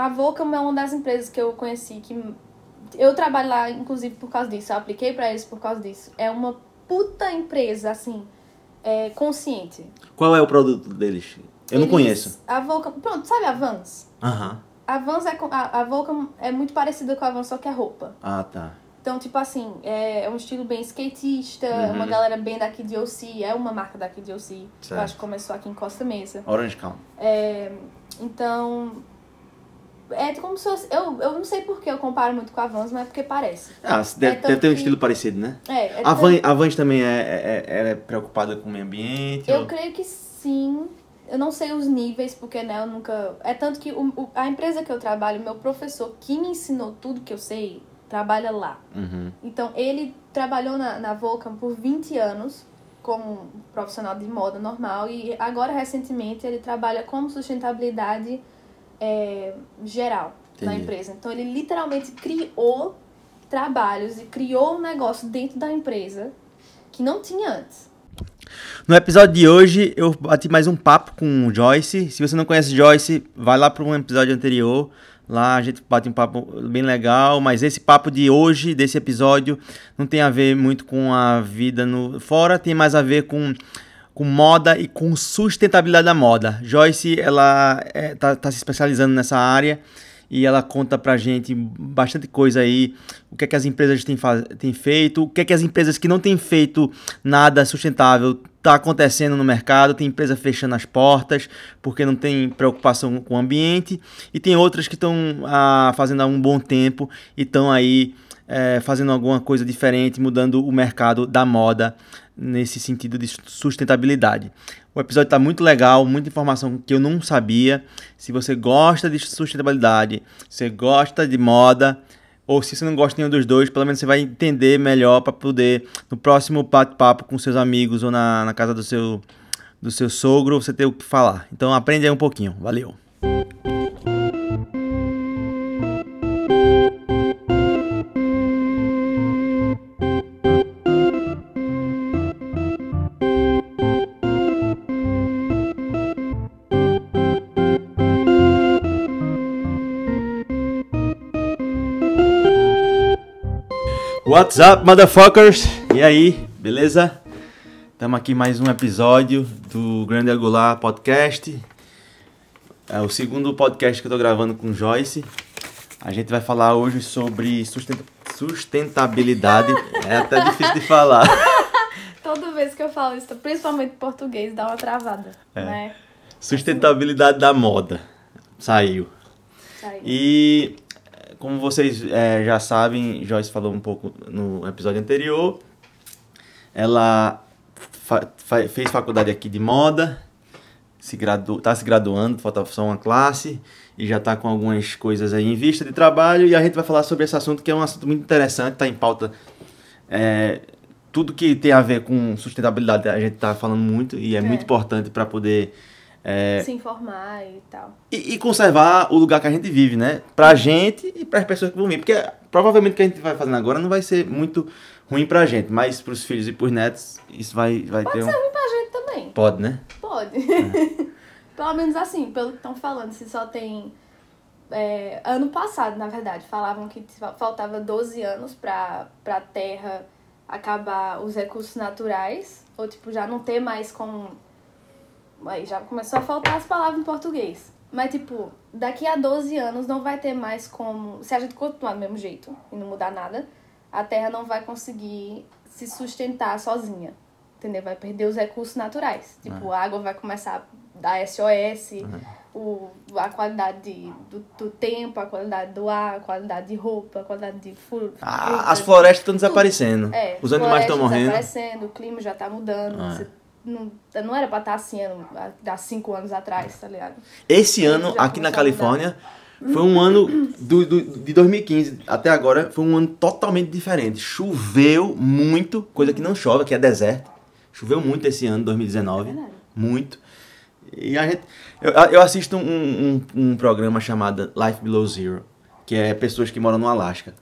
A Volcam é uma das empresas que eu conheci que eu trabalho lá inclusive por causa disso. Eu apliquei para eles por causa disso. É uma puta empresa assim, é, consciente. Qual é o produto deles? Eu não Eles- conheço. A Volcam, pronto, sabe a Vans? Aham. A Vans é a, a Volcam é muito parecida com a Vans só que é roupa. Ah, tá. Então, tipo assim, é um estilo bem skatista, Uhum. uma galera bem daqui de OC, é uma marca daqui de OC. Certo. Eu acho que começou aqui em Costa Mesa. Orange County. É, então, é como se fosse, eu, eu não sei por que eu comparo muito com a Vans, mas é porque parece. Ah, deve, tanto deve ter um que- estilo parecido, né? É, é A Van, a Vans também é, é, é- é preocupada com o meio ambiente? Eu ou- creio que sim. Eu não sei os níveis, porque né, eu nunca. É tanto que o, o- a empresa que eu trabalho, meu professor que me ensinou tudo que eu sei, trabalha lá. Uhum. Então, ele trabalhou na, na Vulcan por 20 anos como profissional de moda normal e agora, recentemente, ele trabalha como sustentabilidade é, geral Entendi. empresa. Então, ele literalmente criou trabalhos e criou um negócio dentro da empresa que não tinha antes. No episódio de hoje, eu bati mais um papo com o Joyce. Se você não conhece Joyce, vai lá para um episódio anterior. Lá a gente bate um papo bem legal, mas esse papo de hoje, desse episódio, não tem a ver muito com a vida no fora, tem mais a ver com, com moda e com sustentabilidade da moda. Joyce, ela é, tá, tá se especializando nessa área e ela conta pra gente bastante coisa aí, o que é que as empresas têm, têm feito, o que é que as empresas que não têm feito nada sustentável tá acontecendo no mercado, tem empresa fechando as portas porque não tem preocupação com o ambiente e tem outras que estão ah, fazendo há um bom tempo e estão aí eh, fazendo alguma coisa diferente, mudando o mercado da moda nesse sentido de sustentabilidade. O episódio está muito legal, muita informação que eu não sabia. Se você gosta de sustentabilidade, se você gosta de moda, ou se você não gosta de nenhum dos dois, pelo menos você vai entender melhor para poder, no próximo bate-papo com seus amigos ou na, na casa do seu, do seu sogro, você ter o que falar. Então aprende aí um pouquinho. Valeu! What's up, motherfuckers? E aí, beleza? Estamos aqui mais um episódio do Grande Angular Podcast. É o segundo podcast que eu tô gravando com Joyce. A gente vai falar hoje sobre sustenta- sustentabilidade. É até difícil de falar. Toda vez que eu falo isso, principalmente em português, dá uma travada, É. né? Sustentabilidade da moda. Saiu. Aí. E como vocês é, já sabem, Joyce falou um pouco no episódio anterior. Ela fa- fa- fez faculdade aqui de moda, se gradu tá se graduando, falta só uma classe e já está com algumas coisas aí em vista de trabalho e a gente vai falar sobre esse assunto que é um assunto muito interessante, está em pauta. é, tudo que tem a ver com sustentabilidade a gente está falando muito e é, É. muito importante para poder é, Se informar e tal. e, e conservar o lugar que a gente vive, né? Pra gente e para as pessoas que vão vir. Porque provavelmente o que a gente vai fazendo agora não vai ser muito ruim pra gente, mas pros filhos e pros netos isso vai, vai ter Pode um. ser ruim pra gente também. Pode, né? Pode. Pelo menos assim, pelo que estão falando, se só tem. é, ano passado, na verdade, falavam que fa- faltava 12 anos pra, pra Terra acabar os recursos naturais. Ou, tipo, já não ter mais como. Aí já começou a faltar as palavras em português. Mas, tipo, daqui a 12 anos não vai ter mais como. Se a gente continuar do mesmo jeito e não mudar nada, a Terra não vai conseguir se sustentar sozinha. Entendeu? Vai perder os recursos naturais. Tipo, a água vai começar a dar SOS, o, a qualidade de- do, do tempo, a qualidade do ar, a qualidade de roupa, a qualidade de Ah, as florestas estão desaparecendo. É, Os animais estão morrendo. desaparecendo, o clima já tá mudando. Ah. Você não, não era pra estar assim ano- há cinco anos atrás, tá ligado? Esse ano, aqui na Califórnia, foi um ano do, do- de 2015 até agora, foi um ano totalmente diferente. Choveu muito, coisa que não chove, aqui é deserto. Choveu muito esse ano, 2019. É muito. E a gente. Eu, eu assisto um, um, um programa chamado Life Below Zero, que é pessoas que moram no Alasca.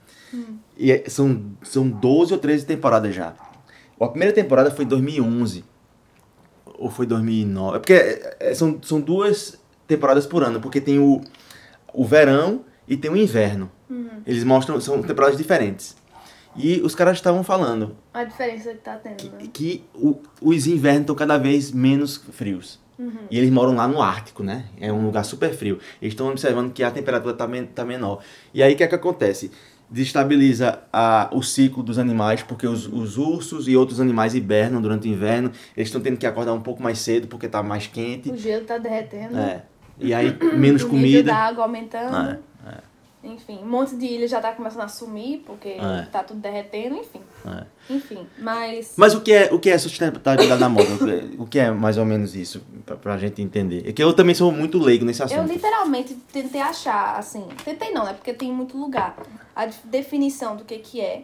E é- são, são 12 ou 13 temporadas já. A primeira temporada foi em 2011. Ou foi 2009. É porque é- é- são, são duas temporadas por ano, porque tem o, o verão e tem o inverno. Eles mostram, são temporadas diferentes. E os caras estavam falando A diferença que tá tendo, né? que o- os invernos estão cada vez menos frios. E eles moram lá no Ártico, né? É um lugar super frio. Eles estão observando que a temperatura está tá menor. E aí o que é que acontece? Destabiliza a, o ciclo dos animais, porque os, os ursos e outros animais hibernam durante o inverno. Eles estão tendo que acordar um pouco mais cedo porque está mais quente. O gelo tá derretendo. É. E aí menos o comida. da água aumentando. É, Enfim, um monte de ilha já tá começando a sumir, porque É. tá tudo derretendo, enfim. é. Enfim, mas... Mas o que é, o que é sustentabilidade na moda? O que é- O que é mais ou menos isso, pra, pra gente entender? É que eu também sou muito leigo nesse Eu assunto. literalmente tentei achar, assim, tentei não, né? Porque tem muito lugar, a def- definição do que que é.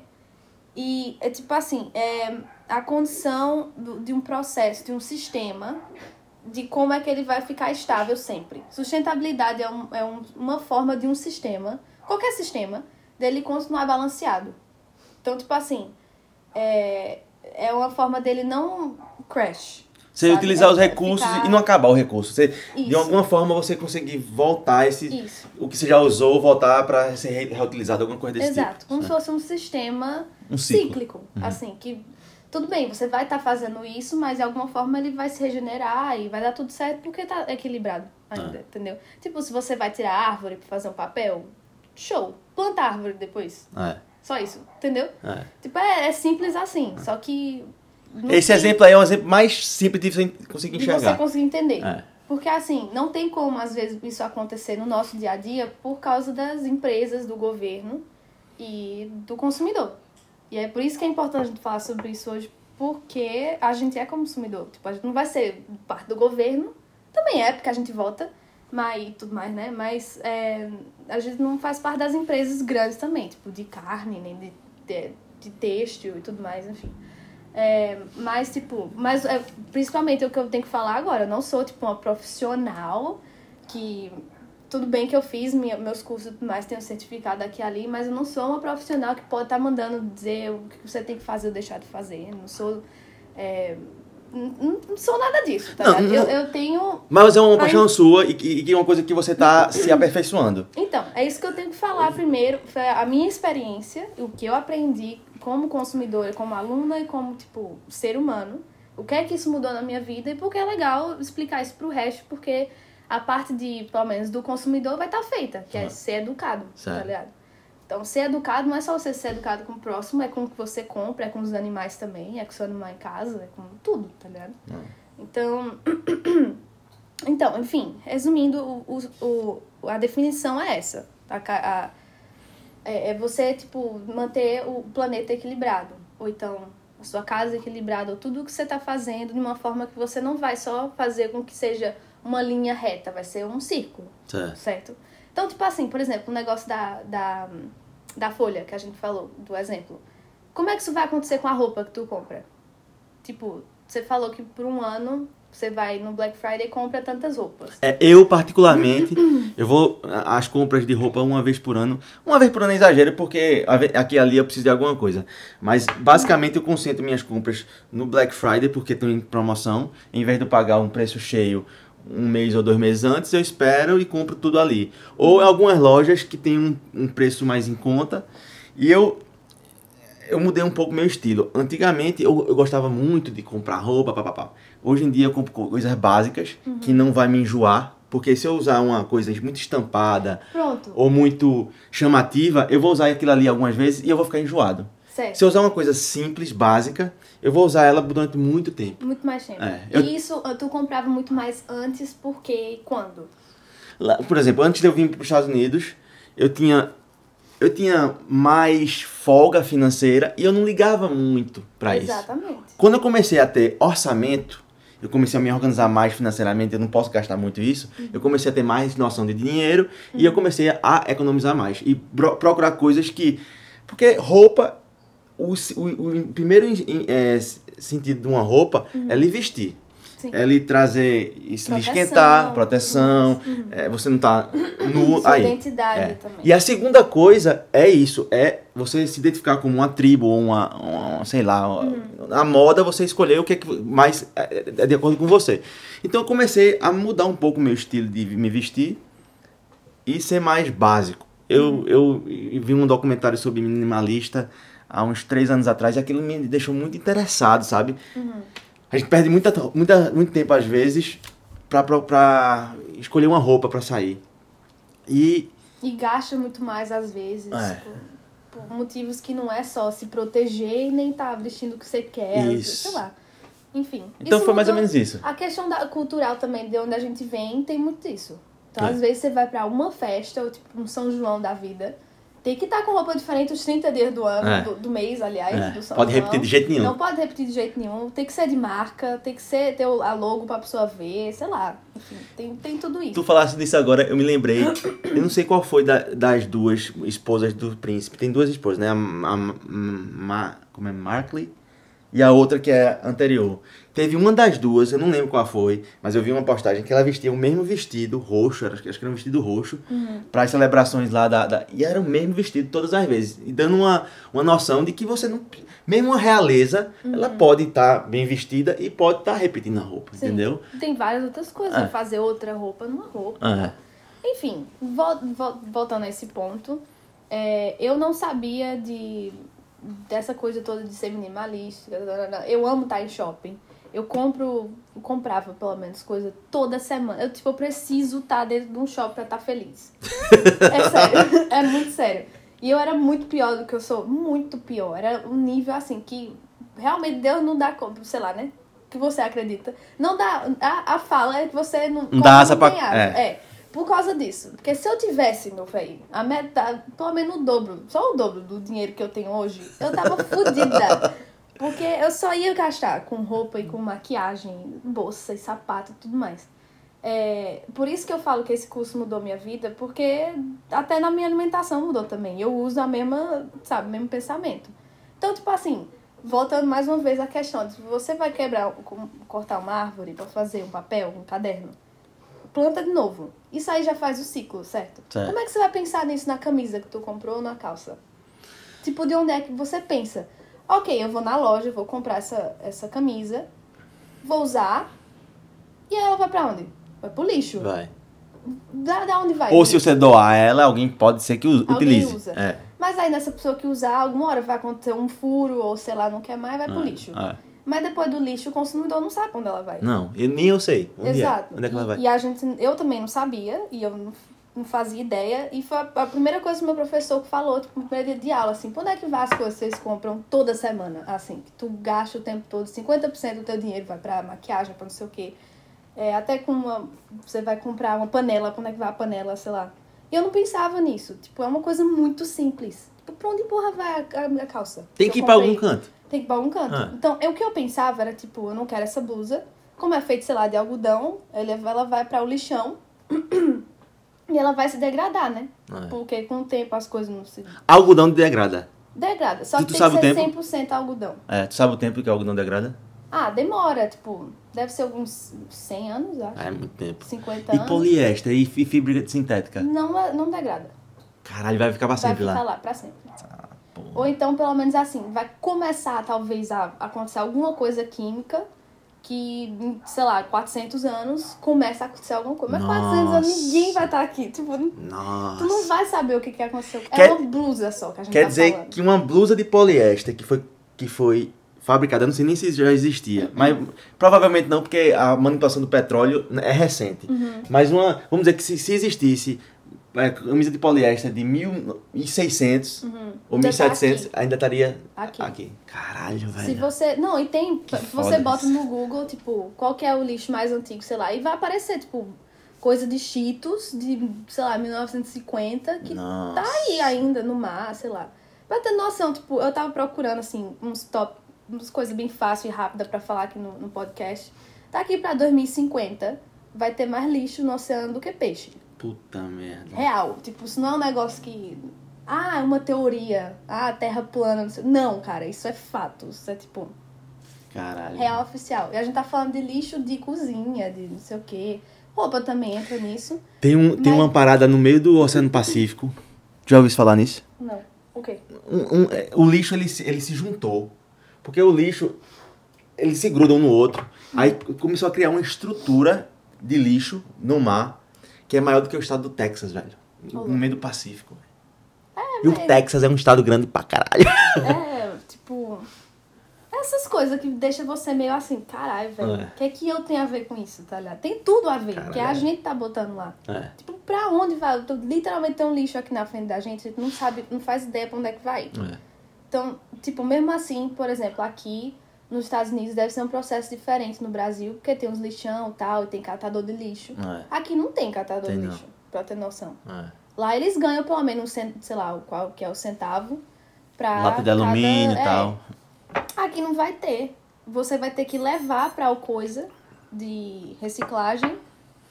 E é tipo assim, é a condição de um processo, de um sistema, de como é que ele vai ficar estável sempre. Sustentabilidade é, um, é um- uma forma de um sistema, qualquer sistema, dele continuar balanceado. Então, tipo assim, é, é uma forma dele não crash. Você sabe? utilizar É- os recursos ficar- e não acabar o recurso. Você, de alguma forma você conseguir voltar esse Isso. o que você já usou, voltar para ser re- reutilizado, alguma coisa desse Exato, tipo. como se fosse um sistema Um ciclo. Uhum. cíclico. Assim, que tudo bem, você vai estar fazendo isso, mas de alguma forma ele vai se regenerar e vai dar tudo certo porque tá equilibrado ainda, Ah. entendeu? Tipo, se você vai tirar a árvore pra fazer um papel, show, planta a árvore depois. É, Só isso, entendeu? é. Tipo, é, é simples assim, só que. Esse fim, exemplo aí é um exemplo mais simples de você conseguir de você enxergar. conseguir entender. É. Porque assim, não tem como às vezes isso acontecer no nosso dia a dia por causa das empresas, do governo e do consumidor. E é por isso que é importante a gente falar sobre isso hoje, porque a gente é consumidor. Tipo, a gente não vai ser parte do governo, também é, porque a gente vota, mas tudo mais, né? Mas é, a gente não faz parte das empresas grandes também, tipo, de carne, nem de, de, de têxtil e tudo mais, enfim. É, mas, tipo, mas é, principalmente o que eu tenho que falar agora, eu não sou, tipo, uma profissional que. Tudo bem que eu fiz minha, meus cursos e tudo mais, tenho certificado aqui e ali, mas eu não sou uma profissional que pode estar mandando dizer o que você tem que fazer ou deixar de fazer. Não sou. é, não, não sou nada disso, tá Não, não- Eu, eu tenho. Mas é uma Aí- paixão sua e que, que é uma coisa que você tá se aperfeiçoando. Então, é isso que eu tenho que falar primeiro. Foi a minha experiência, o que eu aprendi como consumidora, como aluna e como, tipo, ser humano. O que é que isso mudou na minha vida e porque é legal explicar isso pro resto, porque a parte de, pelo menos, do consumidor vai estar feita, que é ser educado, Certo. tá ligado? Então, ser educado não é só você ser educado com o próximo, é com o que você compra, é com os animais também, é com o seu animal em casa, é com tudo, tá ligado? Ah. Então, então, enfim, resumindo, o, o, o- a definição é essa. A, ca- a- é, é você, tipo, manter o planeta equilibrado. Ou então, a sua casa equilibrada, ou tudo que você tá fazendo de uma forma que você não vai só fazer com que seja uma linha reta, vai ser um círculo Certo. certo? Então, tipo assim, por exemplo, o negócio da, da, da folha que a gente falou, do exemplo. Como é que isso vai acontecer com a roupa que tu compra? Tipo, você falou que por um ano você vai no Black Friday e compra tantas roupas. É, eu, particularmente, eu vou às compras de roupa uma vez por ano. Uma vez por ano é exagero, porque aqui e ali eu preciso de alguma coisa. Mas, basicamente, eu concentro minhas compras no Black Friday, porque estão em promoção. Em vez de eu pagar um preço cheio um mês ou dois meses antes, eu espero e compro tudo ali. Ou em algumas lojas que tem um, um preço mais em conta. E eu eu mudei um pouco meu estilo. Antigamente eu, eu gostava muito de comprar roupa, papapá. Hoje em dia eu compro co- coisas básicas que não vai me enjoar, porque se eu usar uma coisa muito estampada Pronto, ou muito chamativa, eu vou usar aquilo ali algumas vezes e eu vou ficar enjoado. certo. Se eu usar uma coisa simples, básica, eu vou usar ela durante muito tempo. Muito mais tempo. É, eu- E isso tu comprava muito mais antes, porque quando? Lá- por exemplo, antes de eu vir para os Estados Unidos, eu tinha eu tinha mais folga financeira e eu não ligava muito para isso. Exatamente. Quando eu comecei a ter orçamento, eu comecei a me organizar mais financeiramente, eu não posso gastar muito isso. Eu comecei a ter mais noção de dinheiro e eu comecei a economizar mais e pro- procurar coisas que. Porque roupa, o, o, o primeiro é, sentido de uma roupa é lhe vestir. Sim. É lhe trazer, isso, lhe Proteção, esquentar, proteção, é, você não tá nu. Sua aí. identidade É. também. E a segunda coisa é isso, é você se identificar como uma tribo ou uma, uma- sei lá, a moda você escolher o que é que mais é é de acordo com você. Então eu comecei a mudar um pouco o meu estilo de me vestir e ser mais básico. Eu, eu vi um documentário sobre minimalista há uns três anos atrás e aquilo me deixou muito interessado, sabe? A gente perde muita, muita, muito tempo, às vezes, pra, pra, pra escolher uma roupa pra sair. E E gasta muito mais às vezes. É. Por, por motivos que não é só se proteger e nem tá vestindo o que você quer. Isso. Sei lá. Enfim. então isso foi mais ou menos isso. A questão da cultural também, de onde a gente vem, tem muito disso. Então, É. às vezes, você vai pra uma festa, ou tipo um São João da vida, tem que estar com roupa diferente os 30 dias do ano, É. do, do mês, aliás, É, do São pode repetir de jeito nenhum. Não pode repetir de jeito nenhum. Tem que ser de marca, tem que ser ter a logo pra pessoa ver, sei lá. Enfim, tem, tem tudo isso. Tu falasse disso agora, eu me lembrei. Eu não sei qual foi da- das duas esposas do príncipe. Tem duas esposas, né? A, a- Ma- como é? Markley e a outra que é anterior. Teve uma das duas, eu não lembro qual foi, mas eu vi uma postagem que ela vestia o mesmo vestido roxo, acho que era um vestido roxo, para as celebrações lá da, da- E era o mesmo vestido todas as vezes. E dando uma, uma noção de que você não. Mesmo uma realeza, ela pode estar bem vestida e pode estar repetindo a roupa, Sim. entendeu? Tem várias outras coisas. É. Fazer outra roupa numa roupa. Ah, Enfim, vol- vol- voltando a esse ponto, é, eu não sabia de dessa coisa toda de ser minimalista. Eu amo estar em shopping. Eu compro, eu comprava pelo menos coisa toda semana. Eu, tipo, eu preciso estar dentro de um shopping pra estar feliz. É sério, é muito sério. E eu era muito pior do que eu sou, muito pior. Era um nível assim que realmente Deus não dá conta, sei lá, né? Que você acredita. Não dá. A, a fala é que você não. Não dá asa pra- é. é. Por causa disso. Porque se eu tivesse, meu velho, a metade, pelo menos o dobro, só o dobro do dinheiro que eu tenho hoje, eu tava fodida. Porque eu só ia gastar com roupa e com maquiagem, bolsa e sapato e tudo mais. É, por isso que eu falo que esse curso mudou minha vida, porque até na minha alimentação mudou também. Eu uso a mesma, sabe, o mesmo pensamento. Então, tipo assim, voltando mais uma vez à questão, de você vai quebrar, cortar uma árvore para fazer um papel, um caderno, planta de novo. Isso aí já faz o ciclo, certo? Certo. Como é que você vai pensar nisso na camisa que tu comprou ou na calça? Tipo, de onde é que você pensa? Ok, eu vou na loja, vou comprar essa, essa camisa, vou usar, e aí ela vai pra onde? Vai pro lixo. vai. Da, da onde vai? Ou se você doar ela, alguém pode ser que Alguém utilize. usa. É. Mas aí nessa pessoa que usar, alguma hora vai acontecer um furo, ou sei lá, não quer mais, vai pro lixo. É. Mas depois do lixo, o consumidor não sabe onde ela vai. Não, eu, nem eu sei. Onde Exato. É? Onde é que ela E- vai? E, a gente, eu também não sabia, e eu não, fazia ideia. E foi a, primeira coisa que o meu professor falou, tipo, no primeiro dia de aula, assim, onde é que vai as coisas que vocês compram toda semana? Assim, que tu gasta o tempo todo, 50% do teu dinheiro vai pra maquiagem, pra não sei o quê. É, até com uma. Você vai comprar uma panela, onde é que vai a panela, sei lá. E eu não pensava nisso. Tipo, é uma coisa muito simples. Tipo, pra onde porra vai a, minha calça? Tem que ir pra algum canto. Tem que ir pra algum canto. Ah. Então, eu, o que eu pensava era, tipo, eu não quero essa blusa. Como é feito, sei lá, de algodão, ela vai para o lixão. e ela vai se degradar, né? É. Porque com o tempo as coisas não se Algodão degrada. degrada. Só Tu- que tu tem sabe que o ser 100% algodão. É, tu sabe o tempo que o algodão degrada? Ah, demora, tipo, deve ser alguns 100 anos, acho. É muito tempo. 50 E anos. poliéster e fi- fibra sintética. Não, não degrada. Caralho, vai ficar pra Vai sempre ficar lá. lá pra sempre. Ah. Ou então, pelo menos assim, vai começar talvez a acontecer alguma coisa química que, sei lá, 400 anos começa a acontecer alguma coisa. Mas 400 anos Nossa. ninguém vai estar aqui. Tipo, Nossa. tu não vai saber o que, que aconteceu. Quer- É uma blusa só que a gente Quer tá dizer falando. que uma blusa de poliéster que foi, que foi fabricada, eu não sei nem se já existia, mas provavelmente não, porque a manipulação do petróleo é recente. Uhum. Mas uma, vamos dizer que se, se existisse é, camisa de poliéster de 1600 ou Uhum. Ainda tá 1700, ainda estaria Aqui. aqui. Caralho, Se velho. você. Não, e tem. Que você bota isso. no Google, tipo, qual que é o lixo mais antigo, sei lá, e vai aparecer, tipo, coisa de Cheetos de, sei lá, 1950, que Nossa. tá aí ainda no mar, sei lá. Pra ter noção, tipo, eu tava procurando, assim, uns top, umas coisas bem fácil e rápida pra falar aqui no, no podcast. Tá aqui pra 2050, vai ter mais lixo no oceano do que peixe. Puta merda. Real. Tipo, isso não é um negócio que. Ah, é uma teoria. Ah, terra plana. Não, sei. não, cara, isso é fato. Isso é tipo. Caralho. Real oficial. E a gente tá falando de lixo de cozinha, de não sei o quê. Roupa também entra nisso. Tem, um, tem Mas- uma parada no meio do Oceano Pacífico. Já ouviu falar nisso? Não. O quê? Um- um- é, o lixo ele, se- ele se juntou. Porque o lixo, eles se grudam um no outro. Aí começou a criar uma estrutura de lixo no mar que é maior do que o estado do Texas, velho. no meio do Pacífico. É, e mas- o Texas é um estado grande pra caralho. É, tipo. Essas coisas que deixam você meio assim, caralho, velho. O É. que é que eu tenho a ver com isso, tá ligado? Tem tudo a ver, que a Caralho. gente tá botando lá. É. Tipo, pra onde vai? Tô- Literalmente tem um lixo aqui na frente da gente, a gente não sabe, não faz ideia pra onde é que vai. É. Então, tipo, mesmo assim, por exemplo, aqui nos Estados Unidos deve ser um processo diferente no Brasil, porque tem uns lixão e tal, e tem catador de lixo. É. Aqui não tem catador Tem de não. lixo, pra ter noção. É. Lá eles ganham pelo menos, um sei lá, o qual que é o centavo pra Lata de alumínio e é, tal. Aqui não vai ter. Você vai ter que levar pra o coisa de reciclagem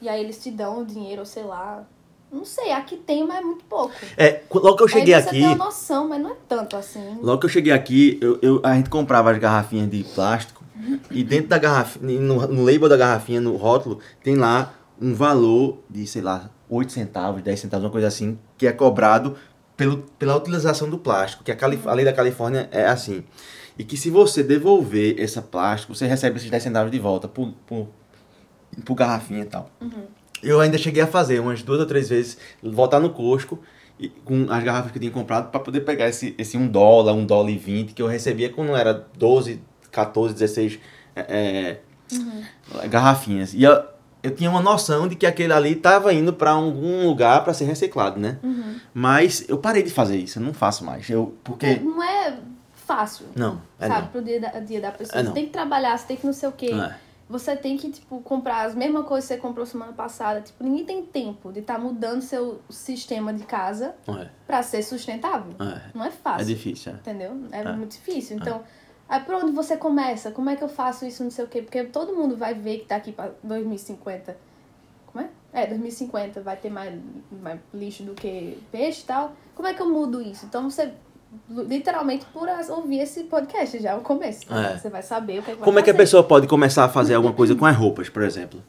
e aí eles te dão o dinheiro, sei lá. Não sei, aqui tem, mas é muito pouco. É, logo que eu cheguei aí você aqui. tem uma noção, mas não é tanto assim. Logo que eu cheguei aqui, eu, eu- a gente comprava as garrafinhas de plástico e dentro da garrafinha, no, no label da garrafinha, no rótulo, tem lá um valor de, sei lá, 8 centavos, 10 centavos, uma coisa assim, que é cobrado pelo, pela utilização do plástico, que a, Calif a lei da Califórnia é assim. E que se você devolver esse plástico, você recebe esses 10 centavos de volta por, por, por garrafinha e tal. Eu ainda cheguei a fazer umas duas ou três vezes, voltar no Costco e- com as garrafas que eu tinha comprado para poder pegar esse, esse 1 dólar, 1 dólar e 20 que eu recebia quando era 12, 14, 16 é, é, garrafinhas. E eu, eu tinha uma noção de que aquele ali estava indo para algum lugar para ser reciclado, né? Uhum. Mas eu parei de fazer isso, eu não faço mais. Eu, porque. Não é fácil, Não, é sabe? não. Pro dia da, dia da pessoa. É você não. tem que trabalhar, você tem que não sei o quê. É. Você tem que, tipo, comprar as mesmas coisas que você comprou semana passada. Tipo, ninguém tem tempo de estar mudando seu sistema de casa É, pra ser sustentável. é. Não é É fácil. difícil, é. Entendeu? É, É. muito difícil. Então, aí por onde você começa? Como é que eu faço isso, não sei o quê? Porque todo mundo vai ver que daqui pra 2050. Como é? É, 2050 vai ter mais, mais lixo do que peixe e tal. Como é que eu mudo isso? Então você. Literalmente por ouvir esse podcast já é o começo. É. Você vai saber o que, é que Como é que a pessoa pode começar a fazer alguma coisa com as roupas, por exemplo?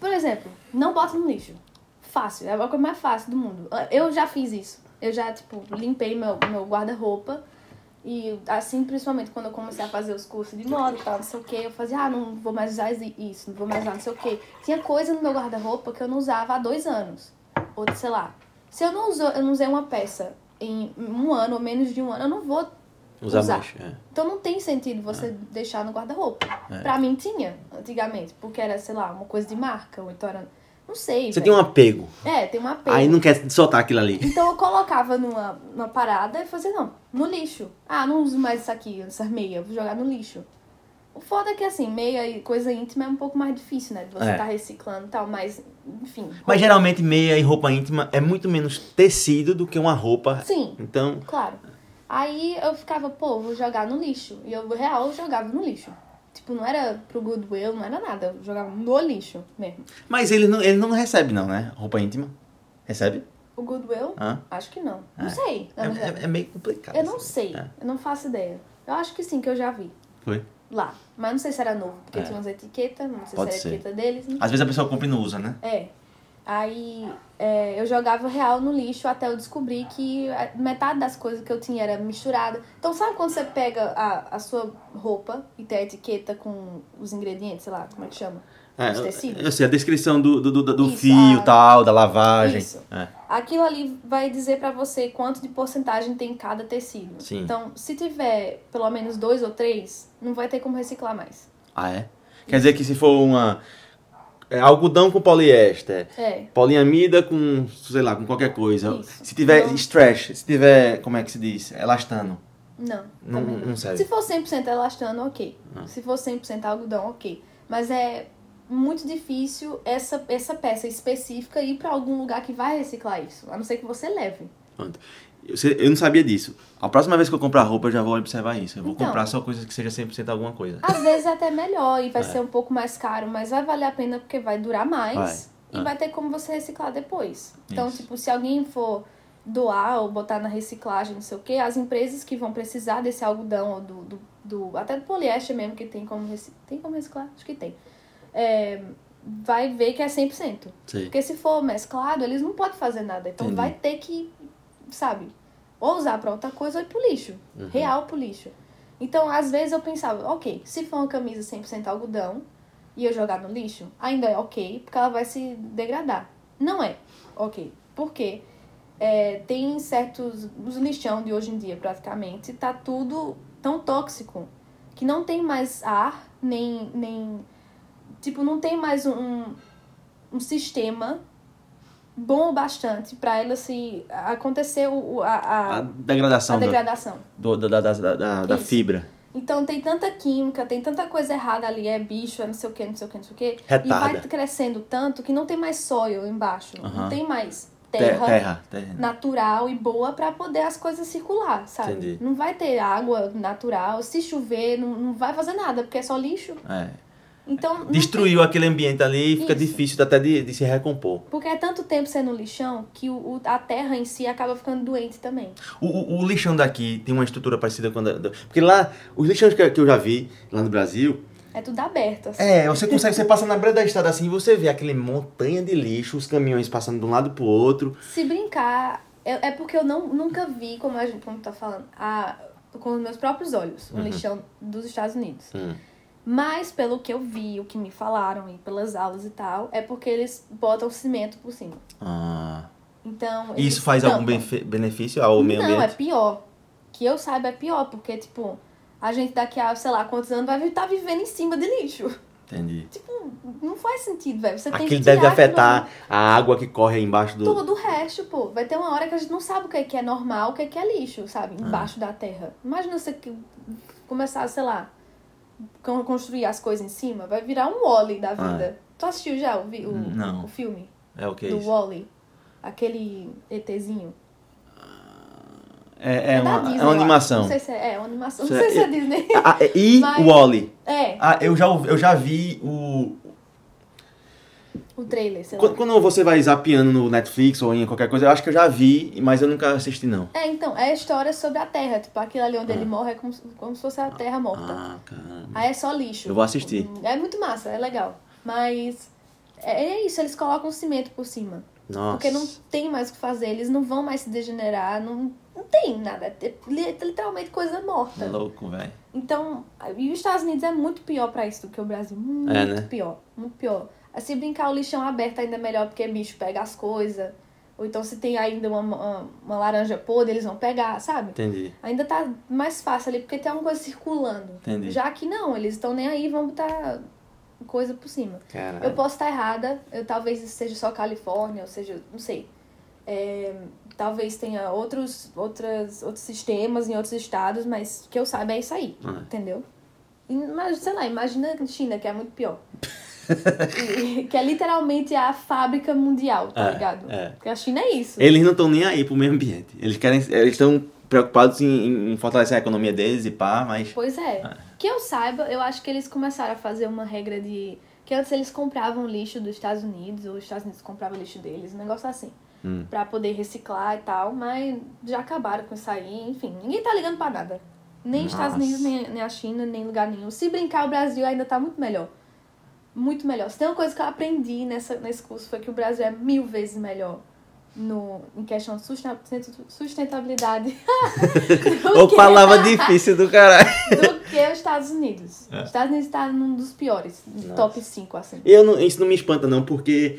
Por exemplo, não bota no lixo. Fácil, é a coisa mais fácil do mundo. Eu já fiz isso. Eu já, tipo, limpei meu, meu guarda-roupa. E assim, principalmente quando eu comecei a fazer os cursos de moda e tal, não sei o que, eu fazia, ah, não vou mais usar isso, não vou mais usar não sei o que. Tinha coisa no meu guarda-roupa que eu não usava há dois anos. Ou, sei lá. Se eu não, usou, eu não usei uma peça em um ano ou menos de um ano, eu não vou Usar, Usar. mais. É. então não tem sentido você deixar no guarda-roupa. É. Pra mim tinha, antigamente, porque era, sei lá, uma coisa de marca, ou então era. Não sei. Você velho. tem um apego. É, tem uma apego. Aí não quer soltar aquilo ali. Então eu colocava numa, numa parada e fazia, não, no lixo. Ah, não uso mais isso aqui, essas meias, vou jogar no lixo. O foda é que assim, meia e coisa íntima é um pouco mais difícil, né? De você É. tá reciclando e tal, mas, enfim. Mas geralmente meia e roupa íntima é muito menos tecido do que uma roupa. Sim, Então, claro. Aí eu ficava, pô, vou jogar no lixo. E eu, real, jogava no lixo. Tipo, não era pro Goodwill, não era nada. Eu jogava no lixo mesmo. mas ele não, ele não recebe não, né? Roupa íntima. Recebe? O Goodwill? Hã? Acho que não. Não É. sei, É, é- é meio complicado. Eu não sei. É. Eu não faço ideia. Eu acho que sim, que eu já vi. Foi. Lá. Mas não sei se era novo, porque É. tinha umas etiquetas, não sei Pode se ser. era etiqueta deles. não Às vezes a pessoa compra e não usa, né? É. Aí é, eu jogava real no lixo até eu descobrir que a- metade das coisas que eu tinha era misturada. Então sabe quando você pega a, a sua roupa e tem a etiqueta com os ingredientes, sei lá, como é que chama? É, Os tecidos? eu sei, a descrição do, do, do, do Isso, fio a- tal, da lavagem. Isso. É. Aquilo ali vai dizer pra você quanto de porcentagem tem cada tecido. Sim. Então, se tiver pelo menos dois ou três, não vai ter como reciclar mais. Ah, é? Quer dizer que se for uma. é, algodão com poliéster, É. poliamida com, sei lá, com qualquer coisa. Isso. Se tiver Não. stretch, se tiver, como é que se diz? Elastano. Não, Não, não serve. Se for 100% elastano, ok. Ah. Se for 100% algodão, ok. Mas é muito difícil essa, essa peça específica ir pra algum lugar que vai reciclar isso. A não ser que você leve. Pronto. Eu, não sabia disso. A próxima vez que eu comprar roupa, eu já vou observar isso. Eu vou Então. comprar só coisas que seja 100% alguma coisa. Às vezes é até melhor e vai É. ser um pouco mais caro, mas vai valer a pena porque vai durar mais Vai. e É. vai ter como você reciclar depois. Então, Isso. tipo, se alguém for doar ou botar na reciclagem, não sei o quê, as empresas que vão precisar desse algodão ou do, do, do- até do poliéster mesmo que tem como reciclar, tem como reciclar? Acho que tem. É, vai ver que é 100%. Sei. Porque se for mesclado, eles não podem fazer nada. Então Entendi. vai ter que, sabe, ou usar pra outra coisa ou ir pro lixo. Uhum. Real pro lixo. Então, às vezes eu pensava, ok, se for uma camisa 100% algodão e eu jogar no lixo, ainda é ok, porque ela vai se degradar. Não é ok. Por quê? é, tem certos. Os lixão de hoje em dia, praticamente, tá tudo tão tóxico que não tem mais ar, nem. nem tipo, não tem mais um, um sistema bom o bastante para ela se acontecer o, a, a, A degradação, a degradação. do- do- da, da, da, da- fibra. Então tem tanta química, tem tanta coisa errada ali, é bicho, é não sei o que, não sei o que, não sei o que. E vai crescendo tanto que não tem mais soil embaixo, Aham. não tem mais Te- terra, terra. terra. natural e boa para poder as coisas circular, sabe? Entendi. Não vai ter água natural, se chover não, não vai fazer nada, porque é só lixo. É. Então, Destruiu aquele ambiente ali e fica Isso. difícil até de, de se recompor. Porque é tanto tempo sendo lixão que o, o- a terra em si acaba ficando doente também. O, o, o lixão daqui tem uma estrutura parecida com a da, Porque lá, os lixões que, que eu já vi lá no Brasil, É tudo aberto, assim. é, você consegue, você passa na beira da estrada assim e você vê aquele montanha de lixo, os caminhões passando de um lado pro outro. Se brincar, é, é porque eu não, nunca vi, como a gente como tá falando, a, com os meus próprios olhos, o Uhum. lixão dos Estados Unidos. Hum. Mas pelo que eu vi, o que me falaram e pelas aulas e tal, é porque eles botam cimento por cima. Ah. Então. E isso faz algum tampam. benefe- benefício ao meio Não, é ambiente? pior. Que eu saiba é pior, porque, tipo, a gente daqui a, sei lá, quantos anos vai estar vivendo em cima de lixo. Entendi. Tipo, não faz sentido, velho. Você tem Aquilo que deve afetar a água que corre aí embaixo do. Todo o resto, pô. Vai ter uma hora que a gente não sabe o que é, que é normal, o que é, que é lixo, sabe? Ah. Embaixo da terra. Imagina você que- começar, sei lá, construir as coisas em cima. Vai virar um Wally da vida. Tu assistiu já o, o, Ah. Não. o filme É o que é do isso? Wally? Aquele ETzinho. É, é, da uma, Disney, é uma animação. Não sei se é, é uma animação. Não sei é- se é Disney. Ah, é- e Mas- o Wally. É, Ah, eu já, eu já vi o. o trailer, sei lá. Quando, quando você vai zapeando no Netflix ou em qualquer coisa, eu acho que eu já vi, mas eu nunca assisti, não. É, então, é a história sobre a Terra. Tipo, aquilo ali onde Ah. ele morre é como, se- como se fosse a Terra morta. Ah, caramba. Aí é só lixo. Eu vou assistir. É muito massa, é legal. Mas é, é isso, eles colocam cimento por cima. Nossa. Porque não tem mais o que fazer, eles não vão mais se degenerar, não, não tem nada. É li- literalmente coisa morta. É louco, velho. Então, e os Estados Unidos é muito pior pra isso do que o Brasil. Muito É, né? pior, muito pior. Se brincar o lixão aberto ainda é melhor porque bicho pega as coisas. Ou então se tem ainda uma, uma, uma laranja podre, eles vão pegar, sabe? Entendi. Ainda tá mais fácil ali porque tem alguma coisa circulando. Entendi. Já que não, eles estão nem aí, vão botar coisa por cima. Caralho. Eu posso estar errada, eu talvez seja só Califórnia, ou seja, não sei. É, talvez tenha outros, outras, outros sistemas em outros estados, mas que eu saiba é isso aí, Ah. entendeu? Mas, sei lá, imagina a China, que é muito pior. Que é literalmente a fábrica mundial, tá É, ligado? é. Porque a China é isso. Eles não estão nem aí pro meio ambiente. Eles querem. Eles estão preocupados em, em fortalecer a economia deles e pá, mas. Pois é. Ah. Que eu saiba, eu acho que eles começaram a fazer uma regra de. Que antes eles compravam lixo dos Estados Unidos, ou os Estados Unidos compravam lixo deles, um negócio assim. Hum. Pra poder reciclar e tal, mas já acabaram com isso aí, enfim, ninguém tá ligando pra nada. Nem os Estados Nossa. Unidos, nem, nem a China, nem lugar nenhum. Se brincar, o Brasil ainda tá muito melhor. Muito melhor. Se tem uma coisa que eu aprendi nessa, nesse curso foi que o Brasil é mil vezes melhor no, em questão de susten- sustentabilidade Ô, que- palavra difícil do caralho. do que os Estados Unidos. É. Os Estados Unidos tá num dos piores, Nossa. top 5, assim. Eu não, isso não me espanta, não, porque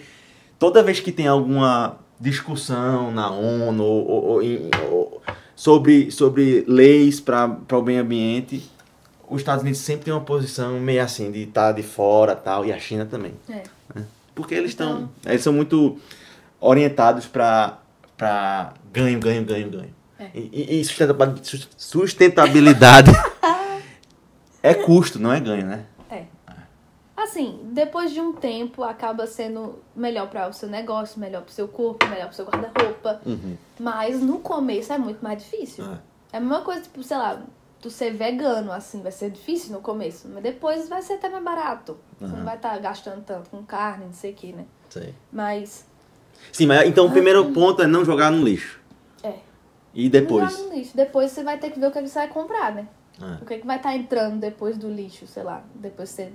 toda vez que tem alguma discussão na ONU ou, ou- ou ou sobre, sobre leis para o meio ambiente, os Estados Unidos sempre tem uma posição meio assim, de estar de fora tal, e a China também. É. Porque eles estão. Então- Eles são muito orientados para ganho, ganho, ganho, ganho. É. E, e- sustentabilidade é custo, não é ganho, né? É. Assim, depois de um tempo, acaba sendo melhor para o seu negócio, melhor para o seu corpo, melhor para o seu guarda-roupa. Uhum. Mas no começo é muito mais difícil. É. É a mesma coisa, tipo, sei lá, tu ser vegano, assim, vai ser difícil no começo. Mas depois vai ser até mais barato. Você Uhum. não vai estar gastando tanto com carne, não sei o que, né? Sei. Mas, Sim, mas então o primeiro ponto é não jogar no lixo. é. E depois? Não joga no lixo. Depois você vai ter que ver o que, é que você vai comprar, né? Ah, O que, é que vai estar entrando depois do lixo, sei lá, depois que você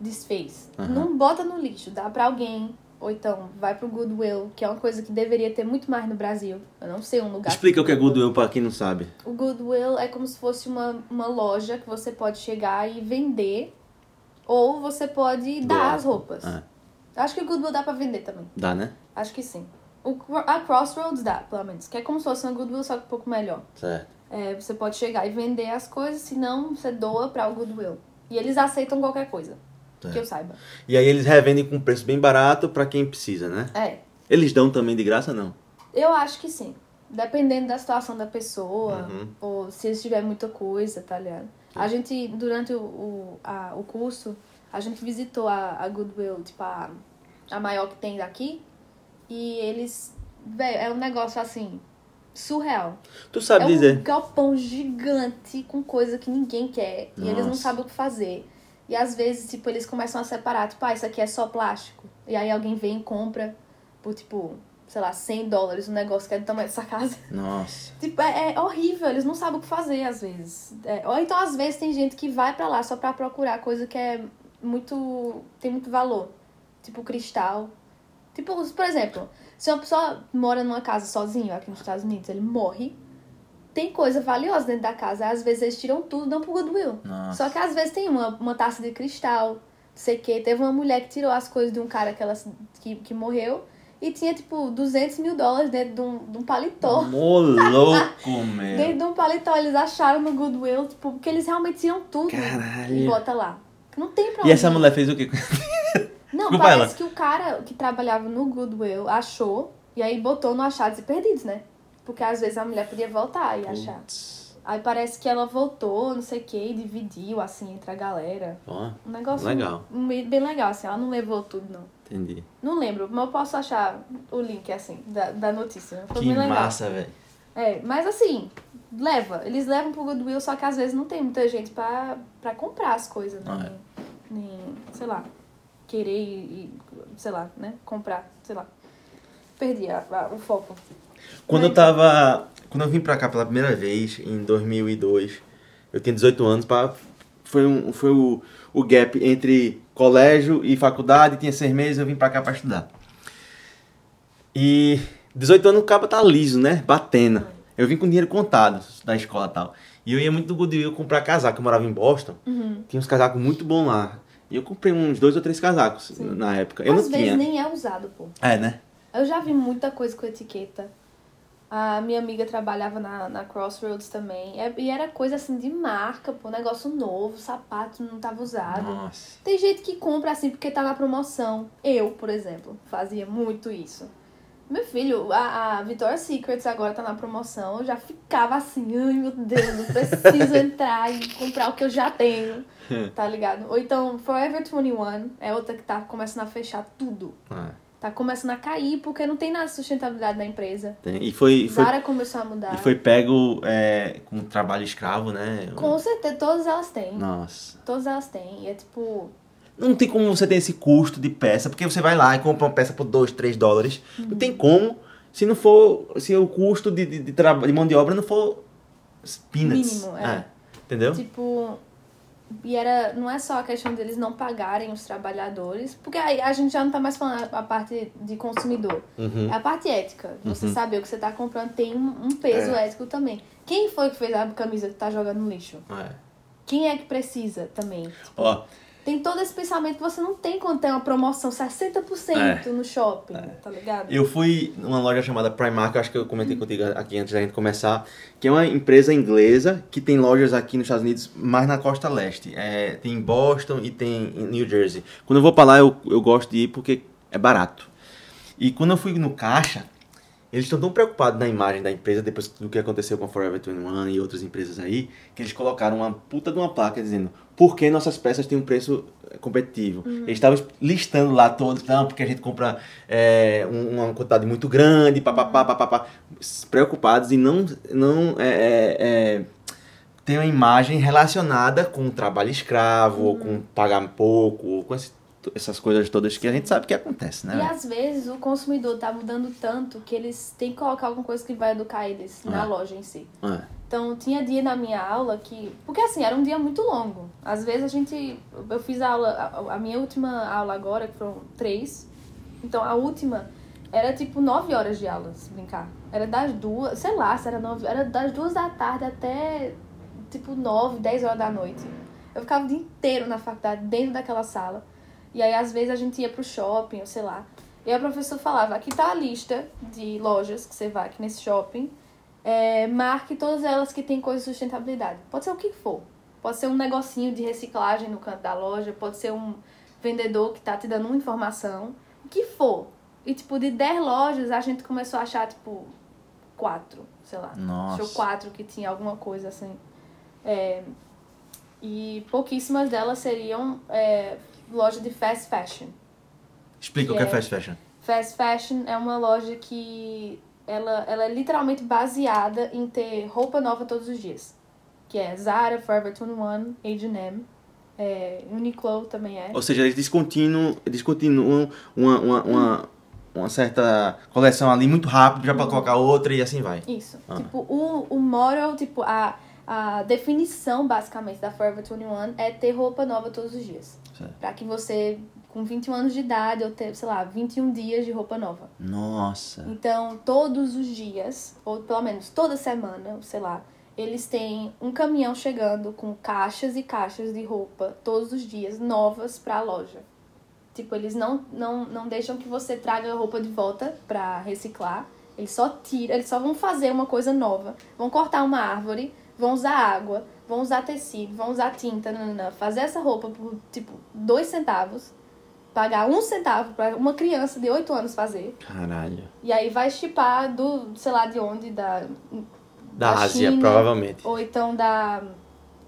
desfez. Aham. Não bota no lixo, dá pra alguém. Ou então vai pro Goodwill, que é uma coisa que deveria ter muito mais no Brasil. Eu não sei um lugar. Explica o que é Goodwill para quem não sabe. O Goodwill é como se fosse uma, uma loja que você pode chegar e vender. Ou você pode Doar. dar as roupas. Ah, Acho que o Goodwill dá pra vender também. dá, né? Acho que sim. O, a Crossroads dá, pelo menos. Que é como se fosse uma Goodwill, só que um pouco melhor. Certo. É, você pode chegar e vender as coisas, senão você doa pra o Goodwill. E eles aceitam qualquer coisa, que eu saiba. E aí eles revendem com preço bem barato pra quem precisa, né? É, Eles dão também de graça, não? eu acho que sim. Dependendo da situação da pessoa, Uhum. ou se eles tiver muita coisa, tá ligado? A gente, durante o, o, a, o curso, a gente visitou a, a Goodwill, tipo, a, a maior que tem daqui. E eles, velho, é um negócio assim, surreal. Tu sabe é dizer. um galpão gigante com coisa que ninguém quer. E eles não Nossa. sabem o que fazer. E às vezes, tipo, eles começam a separar, tipo, ah, isso aqui é só plástico. E aí alguém vem e compra por, tipo, sei lá, 100 dólares um negócio que é do tamanho dessa casa. Nossa. Tipo, é, é horrível, eles não sabem o que fazer às vezes. É, ou então, às vezes, tem gente que vai pra lá só pra procurar coisa que é muito. tem muito valor. Tipo cristal. Tipo, por exemplo, se uma pessoa mora numa casa sozinho aqui nos Estados Unidos, ele morre. Tem coisa valiosa dentro da casa. Às vezes eles tiram tudo, dão pro Goodwill. Nossa. Só que às vezes tem uma, uma taça de cristal, não sei o quê. Teve uma mulher que tirou as coisas de um cara que, ela, que, que morreu e tinha, tipo, 200 mil dólares dentro de um, de um paletó. Ô, louco, meu. Dentro de um paletó, eles acharam no Goodwill, tipo, porque eles realmente tiram tudo Caralho. e bota lá. Não tem pra E essa mulher fez o quê? Não, Desculpa parece ela. que o cara que trabalhava no Goodwill achou e aí botou no achados e perdidos, né? Porque às vezes a mulher podia voltar e achar. Putz. Aí parece que ela voltou, não sei o que, e dividiu, assim, entre a galera. Ó, Um negócio Legal. bem bem legal, assim. Ela não levou tudo, não. entendi. Não lembro, mas eu posso achar o link, assim, da, da notícia. Foi Que bem legal. massa, velho. É, mas assim, leva. Eles levam pro Goodwill, só que às vezes não tem muita gente pra, pra comprar as coisas, né? Ah, é. Nem, nem, sei lá, querer e, e, sei lá, né? Comprar, sei lá. Perdi a- a- o foco. Quando eu tava. Quando eu vim pra cá pela primeira vez, em 2002, eu tinha 18 anos, pra, foi, um, foi o, o gap entre colégio e faculdade, tinha seis meses, eu vim pra cá pra estudar. E 18 anos o cabo tá liso, né? Batendo. Eu vim com dinheiro contado da escola e tal. E eu ia muito no Goodwill comprar casaco, eu morava em Boston, Uhum. tinha uns casacos muito bons lá. E eu comprei uns dois ou três casacos na época. Eu Às não vezes tinha. nem é usado, pô. É, né? Eu já vi muita coisa com etiqueta. A minha amiga trabalhava na, na Crossroads também. É- E era coisa assim de marca, pô. Negócio novo, sapato não tava usado. Nossa. Tem gente que compra assim porque tá na promoção. Eu, por exemplo, fazia muito isso. Meu filho, a, a Victoria's Secrets agora tá na promoção. Eu já ficava assim, ai meu Deus, eu preciso entrar e comprar o que eu já tenho. Tá ligado? Ou então, Forever 21 é outra que tá começando a fechar tudo. É, Tá começando a cair porque não tem nada de sustentabilidade na empresa. tem. E foi, foi Zara começou a mudar. E foi pego é, com trabalho escravo, né? Com certeza, todas elas têm. Nossa. Todas elas têm. E é tipo. Não tem como você ter esse custo de peça, porque você vai lá e compra uma peça por 2, 3 dólares. Não tem como, se não for. Se o custo de, de, de, de mão de obra não for peanuts. Mínimo, é. Entendeu? Tipo. E era. Não é só a questão deles não pagarem os trabalhadores. Porque aí a gente já não tá mais falando a, parte de consumidor. Uhum. É a parte ética. Você Uhum. saber o que você tá comprando tem um, um peso É. ético também. Quem foi que fez a camisa que tá jogando no lixo? É. Quem é que precisa também? Ó, Tem todo esse pensamento que você não tem quando tem uma promoção 60% no shopping, tá ligado? É. eu fui numa loja chamada Primark, acho que eu comentei contigo aqui antes da gente começar, que é uma empresa inglesa que tem lojas aqui nos Estados Unidos, mais na costa leste. É, tem em Boston e tem em New Jersey. Quando eu vou pra lá, eu, eu gosto de ir porque é barato. E quando eu fui no caixa, eles estão tão preocupados na imagem da empresa depois do que aconteceu com a Forever 21 e outras empresas aí, que eles colocaram uma puta de uma placa dizendo por que nossas peças têm um preço eh, competitivo. Eles estavam listando lá todos, não, porque a gente compra é, um- uma quantidade muito grande, papapá, papapá, preocupados e não, não é, é, tem uma imagem relacionada com o trabalho escravo, ou com pagar pouco, ou com esse- essas coisas todas que a gente sabe que acontece, né? E às vezes o consumidor tá mudando tanto que eles têm que colocar alguma coisa que vai educar eles na É. loja em si. É. Então tinha dia na minha aula que. Porque assim, era um dia muito longo. Às vezes a gente. Eu fiz a aula. A, a minha última aula agora, que foram três. Então a última era tipo nove horas de aula, se brincar. Era das duas, sei lá, se era nove. Era das duas da tarde até tipo nove, dez horas da noite. Eu ficava o dia inteiro na faculdade, dentro daquela sala. E aí às vezes a gente ia pro shopping, ou sei lá. E a professora falava, aqui tá a lista de lojas que você vai aqui nesse shopping. É, marque todas elas que tem coisa de sustentabilidade. Pode ser o que for. Pode ser um negocinho de reciclagem no canto da loja, pode ser um vendedor que tá te dando uma informação. O que for. E, tipo, de 10 lojas, a gente começou a achar, tipo, quatro, sei lá. Nossa. Achou quatro que tinha alguma coisa assim. É, e pouquíssimas delas seriam é, loja de fast fashion. Explica o Que é é- fast fashion. Fast fashion é uma loja que ela, ela é literalmente baseada em ter roupa nova todos os dias. Que é Zara, Forever 21, H&M, é, Uniqlo também é. Ou seja, eles descontinuam, descontinuam uma, uma, uma, uma certa coleção ali muito rápido, já pra colocar outra e assim vai. Isso. Ah. Tipo, o, o model, tipo, a, a definição basicamente da Forever 21 é ter roupa nova todos os dias. Pra que você, com 21 anos de idade, ou ter, sei lá, 21 dias de roupa nova. Nossa. Então, todos os dias, ou pelo menos toda semana, sei lá, eles têm um caminhão chegando com caixas e caixas de roupa todos os dias novas pra loja. Tipo, eles não, não, não deixam que você traga a roupa de volta pra reciclar. Eles só tiram, eles só vão fazer uma coisa nova. Vão cortar uma árvore, vão usar água, vão usar tecido, vão usar tinta, nanana, fazer essa roupa por, tipo, dois centavos. Pagar um centavo pra uma criança de 8 anos fazer. Caralho. E aí vai chipar do, sei lá de onde, da. Da, Da Ásia, China. provavelmente. Ou então da.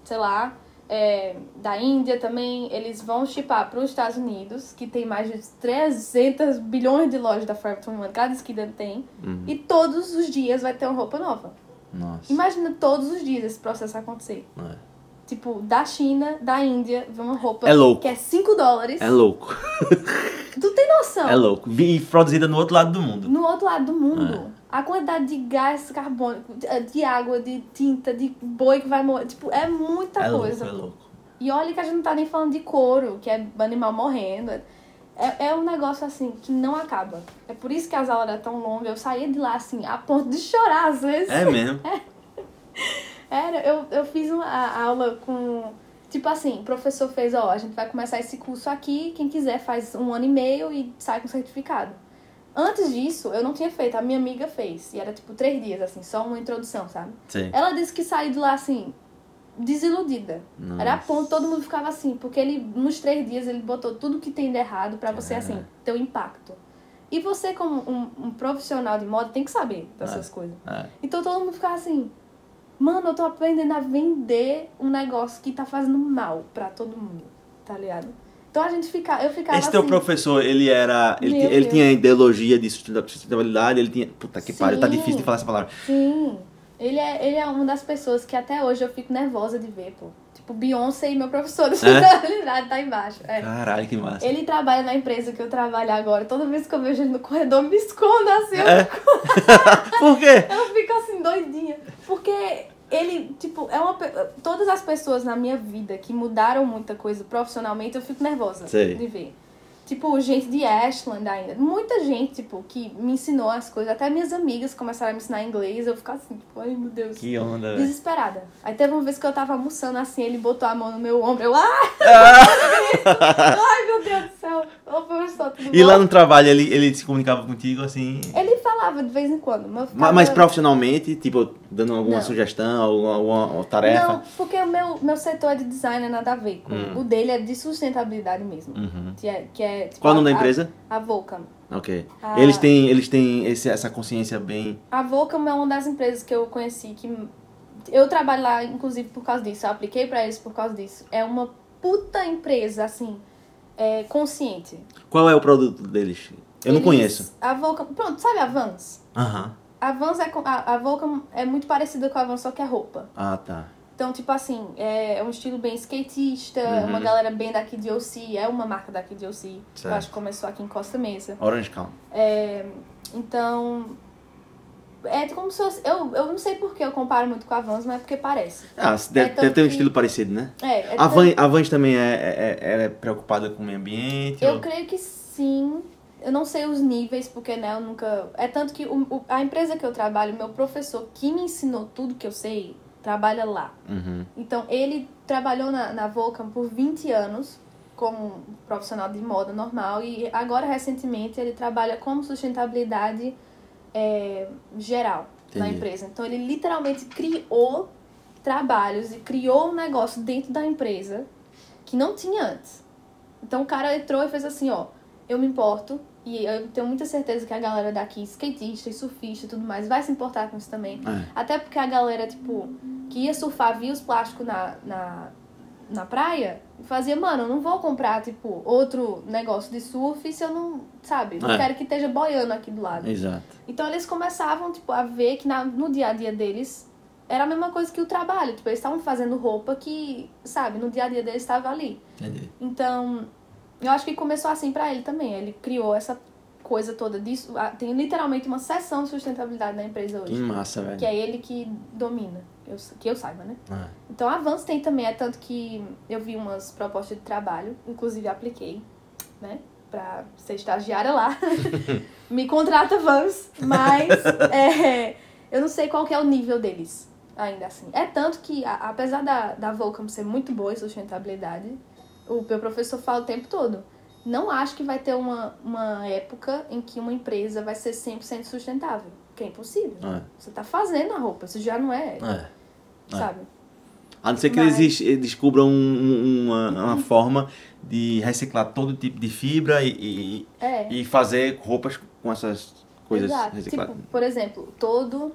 sei lá. é, da Índia também. Eles vão chipar para os Estados Unidos, que tem mais de 300 bilhões de lojas da Forever 21, cada esquina tem. Uhum. E todos os dias vai ter uma roupa nova. Nossa. Imagina todos os dias esse processo acontecer. É. Tipo, da China, da Índia, vem uma roupa É louco. que é 5 dólares. É louco. Tu tem noção? É louco. E produzida no outro lado do mundo. No outro lado do mundo. A quantidade de gás carbônico, de- de água, de tinta, de boi que vai morrer. Tipo, é muita é coisa. louco, é louco. E olha que a gente não tá nem falando de couro, que é animal morrendo. É, é um negócio assim que não acaba. É por isso que as aulas eram tão longas. Eu saía de lá assim, a ponto de chorar às vezes. É mesmo. Era, eu, eu fiz uma aula com. Tipo assim, o professor fez, ó, a gente vai começar esse curso aqui, quem quiser faz um ano e meio e sai com certificado. Antes disso, eu não tinha feito, a minha amiga fez. E era tipo três dias, assim, só uma introdução, sabe? Sim. Ela disse que saiu de lá assim, desiludida. Era a Nossa. ponto, todo mundo ficava assim, porque ele, nos três dias, ele botou tudo que tem de errado pra você, assim, ter o impacto. E você, como um, um profissional de moda, tem que saber dessas coisas. É. Então todo mundo ficava assim, mano, eu tô aprendendo a vender um negócio que tá fazendo mal pra todo mundo, tá ligado? Então a gente fica, eu ficava Esse teu assim, professor, ele era. Ele, ele Deus. tinha ideologia de sustentabilidade, ele tinha. Puta que pariu, tá difícil de falar essa palavra. Sim, ele é, ele é uma das pessoas que até hoje eu fico nervosa de ver, pô. Tipo, Beyoncé e meu professor de sustentabilidade tá embaixo. É. Caralho, que massa. Ele trabalha na empresa que eu trabalho agora. Toda vez que eu vejo ele no corredor, me escondo assim. É? Por quê? Eu fico assim, doidinha. Porque ele, tipo, é uma. Todas as pessoas na minha vida que mudaram muita coisa profissionalmente, eu fico nervosa Sei. de ver. Tipo, gente de Ashland ainda. Muita gente, tipo, que me ensinou as coisas. Até minhas amigas começaram a me ensinar inglês. Eu ficava assim, tipo, ai meu Deus. Que onda. Desesperada. Aí teve uma vez que eu tava almoçando assim, ele botou a mão no meu ombro. Eu, ai, ai meu Deus do céu. Ô, professor, tudo E bom? lá no trabalho ele, ele se comunicava contigo assim. Ele falava de vez em quando. Mas, ficava- Mas profissionalmente, tipo, dando alguma Não. sugestão, alguma, alguma tarefa. Não, porque o meu, meu setor é de design, é nada a ver. com- Hum. O dele é de sustentabilidade mesmo. Uhum. Que é, que é, tipo, Qual o nome da a- empresa? A, a Volcam. Ok. Ah. Eles têm, eles têm esse, essa consciência bem. A Volcam é uma das empresas que eu conheci que... Eu trabalho lá, inclusive, por causa disso. Eu apliquei pra eles por causa disso. É uma puta empresa, assim, é, consciente. Qual é o produto deles? Eu não Eles- conheço. A Volcam... Pronto, sabe a Vans? Aham. A Vans é... A, a Volcam é muito parecida com a Vans, só que é roupa. Ah, tá. Então, tipo assim, é um estilo bem skatista, Uhum. uma galera bem daqui de OC, é uma marca daqui de OC. Eu acho que começou aqui em Costa Mesa. Orange Count. É, então, é como se fosse, eu, eu não sei por que eu comparo muito com a Vans, mas é porque parece. Ah, deve, tanto deve ter um que- estilo parecido, né? É, é A tanto- Van, a Vans também é, é, é- é preocupada com o meio ambiente? Eu ou- creio que sim. Eu não sei os níveis, porque né, eu nunca. É tanto que o, o- a empresa que eu trabalho, meu professor que me ensinou tudo que eu sei, trabalha lá. Uhum. Então, ele trabalhou na, na Vulcan por 20 anos como um profissional de moda normal e agora recentemente ele trabalha como sustentabilidade é, geral na Entendi. empresa. Então ele literalmente criou trabalhos e criou um negócio dentro da empresa que não tinha antes. Então o cara entrou e fez assim, ó, eu me importo e eu tenho muita certeza que a galera daqui, skatista e surfista e tudo mais, vai se importar com isso também. É. Até porque a galera, tipo, que ia surfar, via os plásticos na, na, na praia e fazia, mano, eu não vou comprar, tipo, outro negócio de surf se eu não, sabe, não É. quero que esteja boiando aqui do lado. Exato. Então eles começavam, tipo, a ver que na, no dia a dia deles era a mesma coisa que o trabalho. Tipo, eles estavam fazendo roupa que, sabe, no dia a dia deles estava ali. Entendi. Então, eu acho que começou assim pra ele também. Ele criou essa coisa toda disso. Tem literalmente uma seção de sustentabilidade na empresa Que hoje. massa, velho. Que é ele que domina. Eu, que eu saiba, né? Ah, Então a Vans tem também, é tanto que eu vi umas propostas de trabalho, inclusive apliquei, né? Pra ser estagiária lá. Me contrata Vans, mas é, eu não sei qual que é o nível deles, ainda assim. É tanto que, apesar da, da Volcom ser muito boa em sustentabilidade, o meu professor fala o tempo todo. Não acho que vai ter uma, uma época em que uma empresa vai ser 100% sustentável. Que é impossível. É. Você tá fazendo a roupa, isso já não é, é. sabe? A não ser que Mas- eles eles descubram um- uma, uma forma de reciclar todo tipo de fibra e, e, É. e fazer roupas com essas coisas Exato. recicladas. Tipo, por exemplo, todo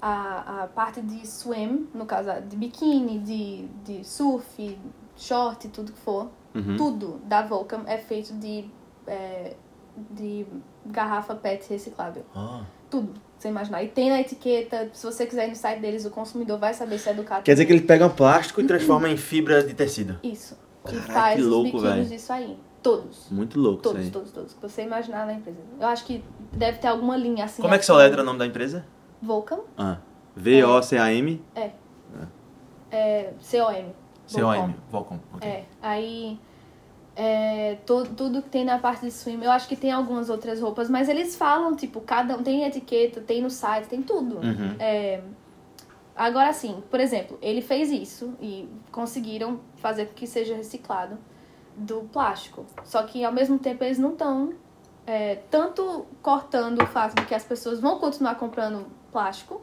a, a parte de swim, no caso de biquíni, de, de surf, short, tudo que for, Uhum. tudo da Vulcan é feito de, é, de garrafa PET reciclável. Ah. Tudo, você imaginar. E tem na etiqueta, se você quiser ir no site deles, o consumidor vai saber se é do Quer dizer que eles pegam plástico e transformam em fibra de tecido. Isso. E Caraca, faz que os louco, biquínis velho. disso aí. Todos. Muito louco Todos, todos, todos. Que você imaginar na empresa. Eu acho que deve ter alguma linha assim. Como é que assim. soletra o nome da empresa? Vulcan. Ah. V-O-C-A-M? É, COM. C-O-M. Volcom. ok. É, aí é, to, tudo que tem na parte de swim, eu acho que tem algumas outras roupas, mas eles falam, tipo, cada um tem etiqueta, tem no site, tem tudo. Uhum. É, agora sim, por exemplo, ele fez isso e conseguiram fazer com que seja reciclado do plástico. Só que ao mesmo tempo eles não estão é, tanto cortando o fato de que as pessoas vão continuar comprando plástico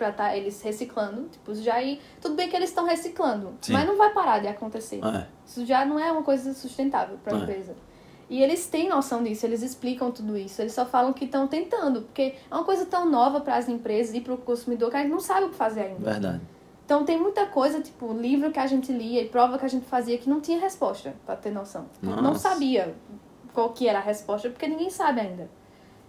pra tá eles reciclando, tipo, já aí, tudo bem que eles estão reciclando, Sim. mas não vai parar de acontecer. Ah, Isso já não é uma coisa sustentável para a É. empresa. E eles têm noção disso, eles explicam tudo isso. Eles só falam que estão tentando, porque é uma coisa tão nova para as empresas e para o consumidor que a gente não sabe o que fazer ainda. verdade. Então tem muita coisa, tipo, livro que a gente lia e prova que a gente fazia que não tinha resposta, para ter noção. A gente Não Nossa. sabia qual que era a resposta, porque ninguém sabe ainda.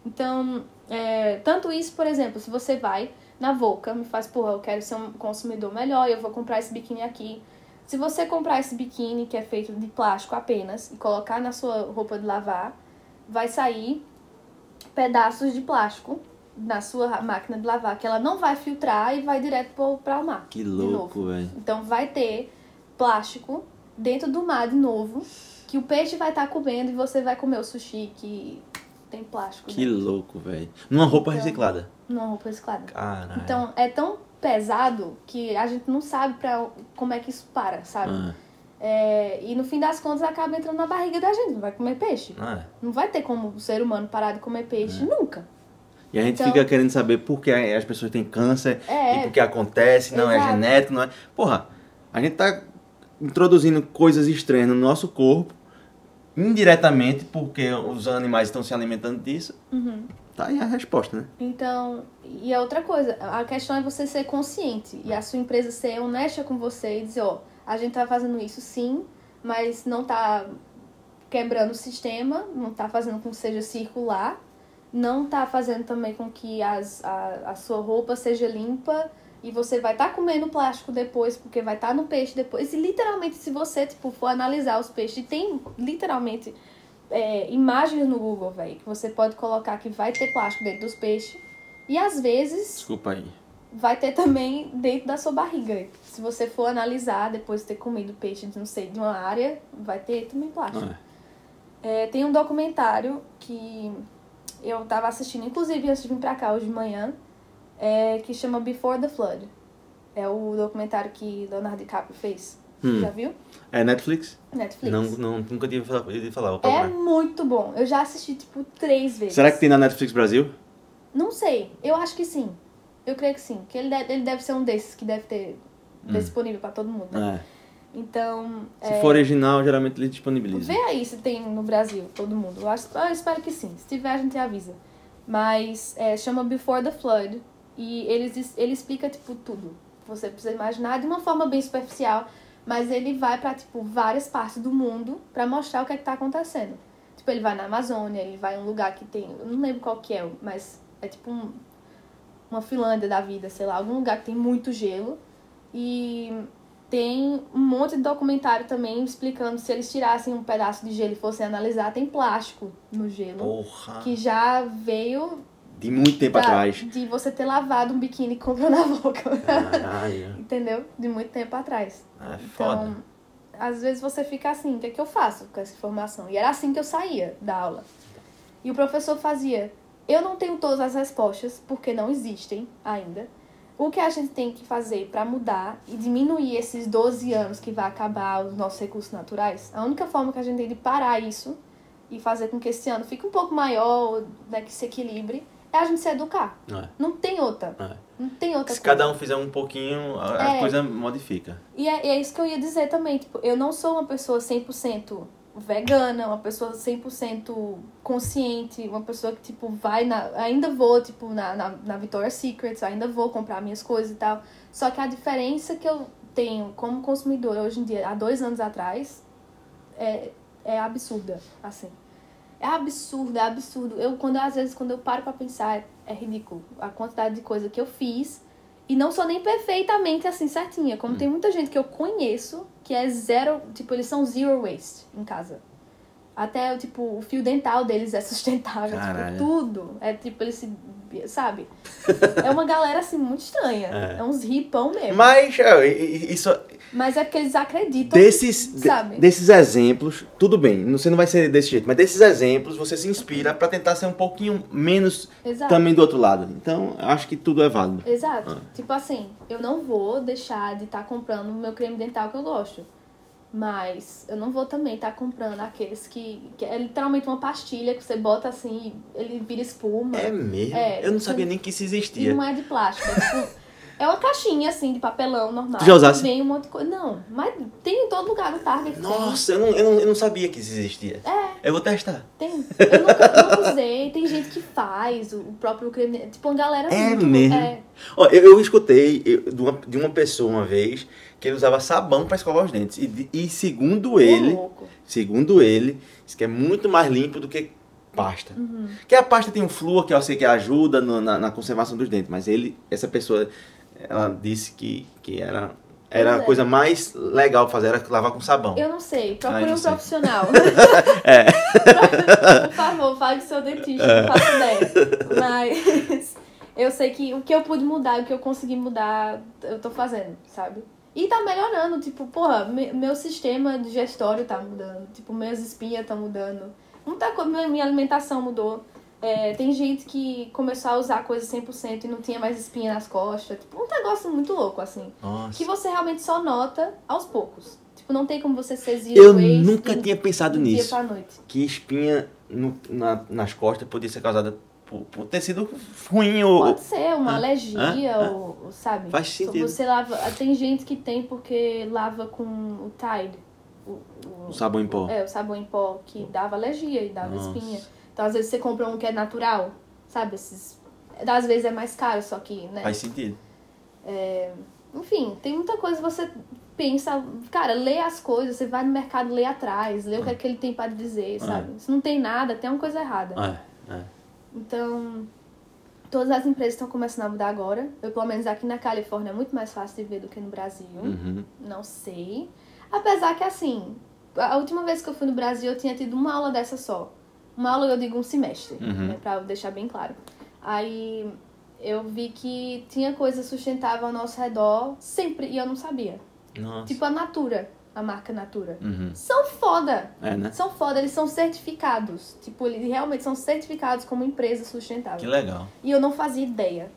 Então, é, tanto isso, por exemplo, se você vai na Volca, me faz, porra, eu quero ser um consumidor melhor, eu vou comprar esse biquíni aqui. Se você comprar esse biquíni que é feito de plástico apenas e colocar na sua roupa de lavar, vai sair pedaços de plástico na sua máquina de lavar, que ela não vai filtrar e vai direto para o mar. Que louco, velho. Então vai ter plástico dentro do mar de novo, que o peixe vai estar comendo e você vai comer o sushi que tem plástico Que dentro, louco, velho. Numa roupa Então- reciclada. numa roupa reciclada. Caralho. Então é tão pesado que a gente não sabe pra, como é que isso para, sabe? Ah, É, e no fim das contas acaba entrando na barriga da gente, não vai comer peixe. ah. Não vai ter como o ser humano parar de comer peixe nunca. E a gente Então- fica querendo saber por que as pessoas têm câncer É. e por que acontece, não é Exato. genético, não é. Porra, a gente tá introduzindo coisas estranhas no nosso corpo, indiretamente, porque os animais estão se alimentando disso. Uhum. Tá aí a resposta, né? Então, e a outra coisa, a questão é você ser consciente e a sua empresa ser honesta com você e dizer, ó, a gente tá fazendo isso sim, mas não tá quebrando o sistema, não tá fazendo com que seja circular, não tá fazendo também com que as, a, a sua roupa seja limpa e você vai estar tá comendo plástico depois, porque vai estar tá no peixe depois. E literalmente, se você tipo, for analisar os peixes, tem literalmente é, imagens no Google, velho, que você pode colocar que vai ter plástico dentro dos peixes. E às vezes Desculpa aí. vai ter também dentro da sua barriga. Se você for analisar depois de ter comido peixe de não sei, de uma área, vai ter também plástico. Ah, É, tem um documentário que eu tava assistindo, inclusive antes de vir pra cá hoje de manhã, é, que chama Before the Flood. É o documentário que Leonardo DiCaprio fez Hum. Já viu? É Netflix? Netflix. Não, não, nunca tinha ouvido falar. É muito bom. Eu já assisti, tipo, três vezes. Será que tem na Netflix Brasil? Não sei. Eu acho que sim. Eu creio que sim. Que ele deve, ele deve ser um desses que deve ter disponível pra todo mundo, né? É. Então, Se é, for original, geralmente eles disponibilizam. vê aí se tem no Brasil, todo mundo. Eu, acho, eu espero que sim. Se tiver, a gente avisa. Mas é, chama Before the Flood. E ele, ele explica, tipo, tudo. Você precisa imaginar de uma forma bem superficial. Mas ele vai pra, tipo, várias partes do mundo pra mostrar o que é que tá acontecendo. Tipo, ele vai na Amazônia, ele vai em um lugar que tem... Eu não lembro qual que é, mas é tipo um, uma Finlândia da vida, sei lá. Algum lugar que tem muito gelo. E tem um monte de documentário também explicando se eles tirassem um pedaço de gelo e fossem analisar, tem plástico no gelo. Porra. Que já veio De muito tempo da- atrás. de você ter lavado um biquíni com na boca. Caralho. Entendeu? De muito tempo atrás. É foda. Então, às vezes você fica assim, o que é que eu faço com essa informação? E era assim que eu saía da aula. E o professor fazia, eu não tenho todas as respostas, porque não existem ainda. O que a gente tem que fazer para mudar e diminuir esses 12 anos que vai acabar os nossos recursos naturais, a única forma que a gente tem de parar isso e fazer com que esse ano fique um pouco maior, né, que se equilibre, é a gente se educar. É. Não tem outra. É. Não tem outra Se coisa. cada um fizer um pouquinho, a, É. coisa modifica. E é, é isso que eu ia dizer também. Tipo, eu não sou uma pessoa 100% vegana, uma pessoa 100% consciente, uma pessoa que, tipo, vai na... Ainda vou, tipo, na, na, na Victoria's Secret, ainda vou comprar minhas coisas e tal. Só que a diferença que eu tenho como consumidora hoje em dia, há dois anos atrás, é, é absurda, assim. É absurdo, é absurdo. Eu, quando, às vezes, quando eu paro pra pensar, é, ridículo. A quantidade de coisa que eu fiz e não sou nem perfeitamente assim certinha. Como tem muita gente que eu conheço que é zero, tipo, eles são zero waste em casa. Até, tipo, o fio dental deles é sustentável, Caralho. tipo, tudo. É tipo, eles se. Sabe? É uma galera assim muito estranha. É. É, uns ripão mesmo. Mas, é, isso, Mas é porque eles acreditam. desses, de- sabe? desses exemplos, tudo bem, você não vai ser desse jeito, mas desses exemplos você se inspira pra tentar ser um pouquinho menos Exato. também do outro lado. Então, acho que tudo é válido. Exato. Ah. Tipo assim, eu não vou deixar de estar comprando o meu creme dental que eu gosto. Mas eu não vou também estar comprando aqueles que, que é literalmente uma pastilha que você bota assim e ele vira espuma. É mesmo? É, Eu não tu- sabia nem que isso E existia. não é de plástico. É, tipo, é uma caixinha assim de papelão normal. Tu já usasse? Vem um monte de coisa. Não, mas tem em todo lugar no Target. tem. Nossa, eu não, eu, não, eu não sabia que isso existia. É. Eu vou testar. Tem. Eu nunca não usei. Tem gente que faz o o próprio creme. Tipo, uma galera É muito. mesmo? É. Ó, eu, eu escutei eu- de, uma, de uma pessoa uma vez que ele usava sabão pra escovar os dentes. E, e segundo ele, louco. segundo ele, isso que é muito mais limpo do que pasta. Uhum. Que a pasta tem um flúor que eu sei que ajuda no- na, na conservação dos dentes, mas ele, essa pessoa, ela disse que, que era, era a é. coisa mais legal fazer, era lavar com sabão. Eu não sei, procure Ah, um sei. profissional. É. Por favor, fale seu dentista, não faço ideia. Mas eu sei que o que eu pude mudar, o que eu consegui mudar, eu tô fazendo, sabe? E tá melhorando, tipo, porra, me- meu sistema digestório tá mudando, tipo, minhas espinhas tá mudando. Muita coisa, minha alimentação mudou. É, tem gente que começou a usar coisa 100% e não tinha mais espinha nas costas. Tipo, um negócio muito louco, assim. Nossa. Que você realmente só nota aos poucos. Tipo, não tem como você ser zero Eu nunca tinha pensado nisso. Que espinha no- na- nas costas podia ser causada por, por ter sido ruim ou. Pode ser uma Ah, alergia, ah, ou, sabe? Faz Se sentido. Você lava. Tem gente que tem porque lava com o Tide. O, o- O sabão em pó. É, o sabão em pó que dava alergia e dava Nossa. espinha. Então, às vezes, você compra um que é natural, sabe? Esses. Às vezes é mais caro, só que, né? Faz sentido. Enfim, tem muita coisa que você pensa, cara, lê as coisas, você vai no mercado, lê atrás, lê o que é que ele tem pra dizer, sabe? Se não tem nada, tem uma coisa errada. É, é. Então, todas as empresas estão começando a mudar agora. Eu, pelo menos aqui na Califórnia, é muito mais fácil de ver do que no Brasil. Uhum. Não sei. Apesar que, assim, a última vez que eu fui no Brasil, eu tinha tido uma aula dessa só. Uma aula, eu digo, um semestre, Uhum. né, pra deixar bem claro. Aí eu vi que tinha coisa sustentável ao nosso redor sempre, e eu não sabia. Nossa. Tipo a Natura, a marca Natura. Uhum. São foda! É, né? São foda, eles são certificados. Tipo, eles realmente são certificados como empresa sustentável. Que legal. E eu não fazia ideia.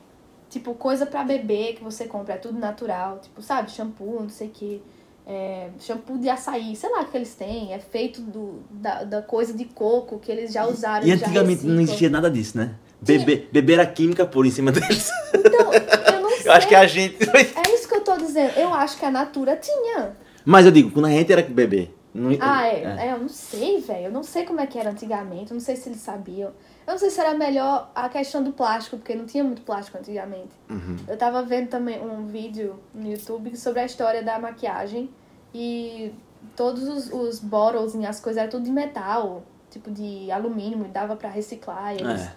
Tipo, coisa pra beber que você compra, é tudo natural. Tipo, sabe, shampoo, não sei o quê. é, shampoo de açaí, sei lá o que eles têm, é feito do, da, da coisa de coco que eles já usaram. E já antigamente não existia nada disso, né? Beber, beber a química por em cima deles. Então, eu não sei. Eu acho que a gente. É isso que eu tô dizendo. Eu acho que a Natura tinha. Mas eu digo, quando a gente era bebê. não- Ah, é. é, eu não sei, velho. Eu não sei como é que era antigamente. Eu não sei se eles sabiam. Eu não sei se era melhor a questão do plástico, porque não tinha muito plástico antigamente. Uhum. Eu tava vendo também um vídeo no YouTube sobre a história da maquiagem e todos os, os bottles e as coisas eram tudo de metal, tipo de alumínio, e dava pra reciclar. e Eles, É.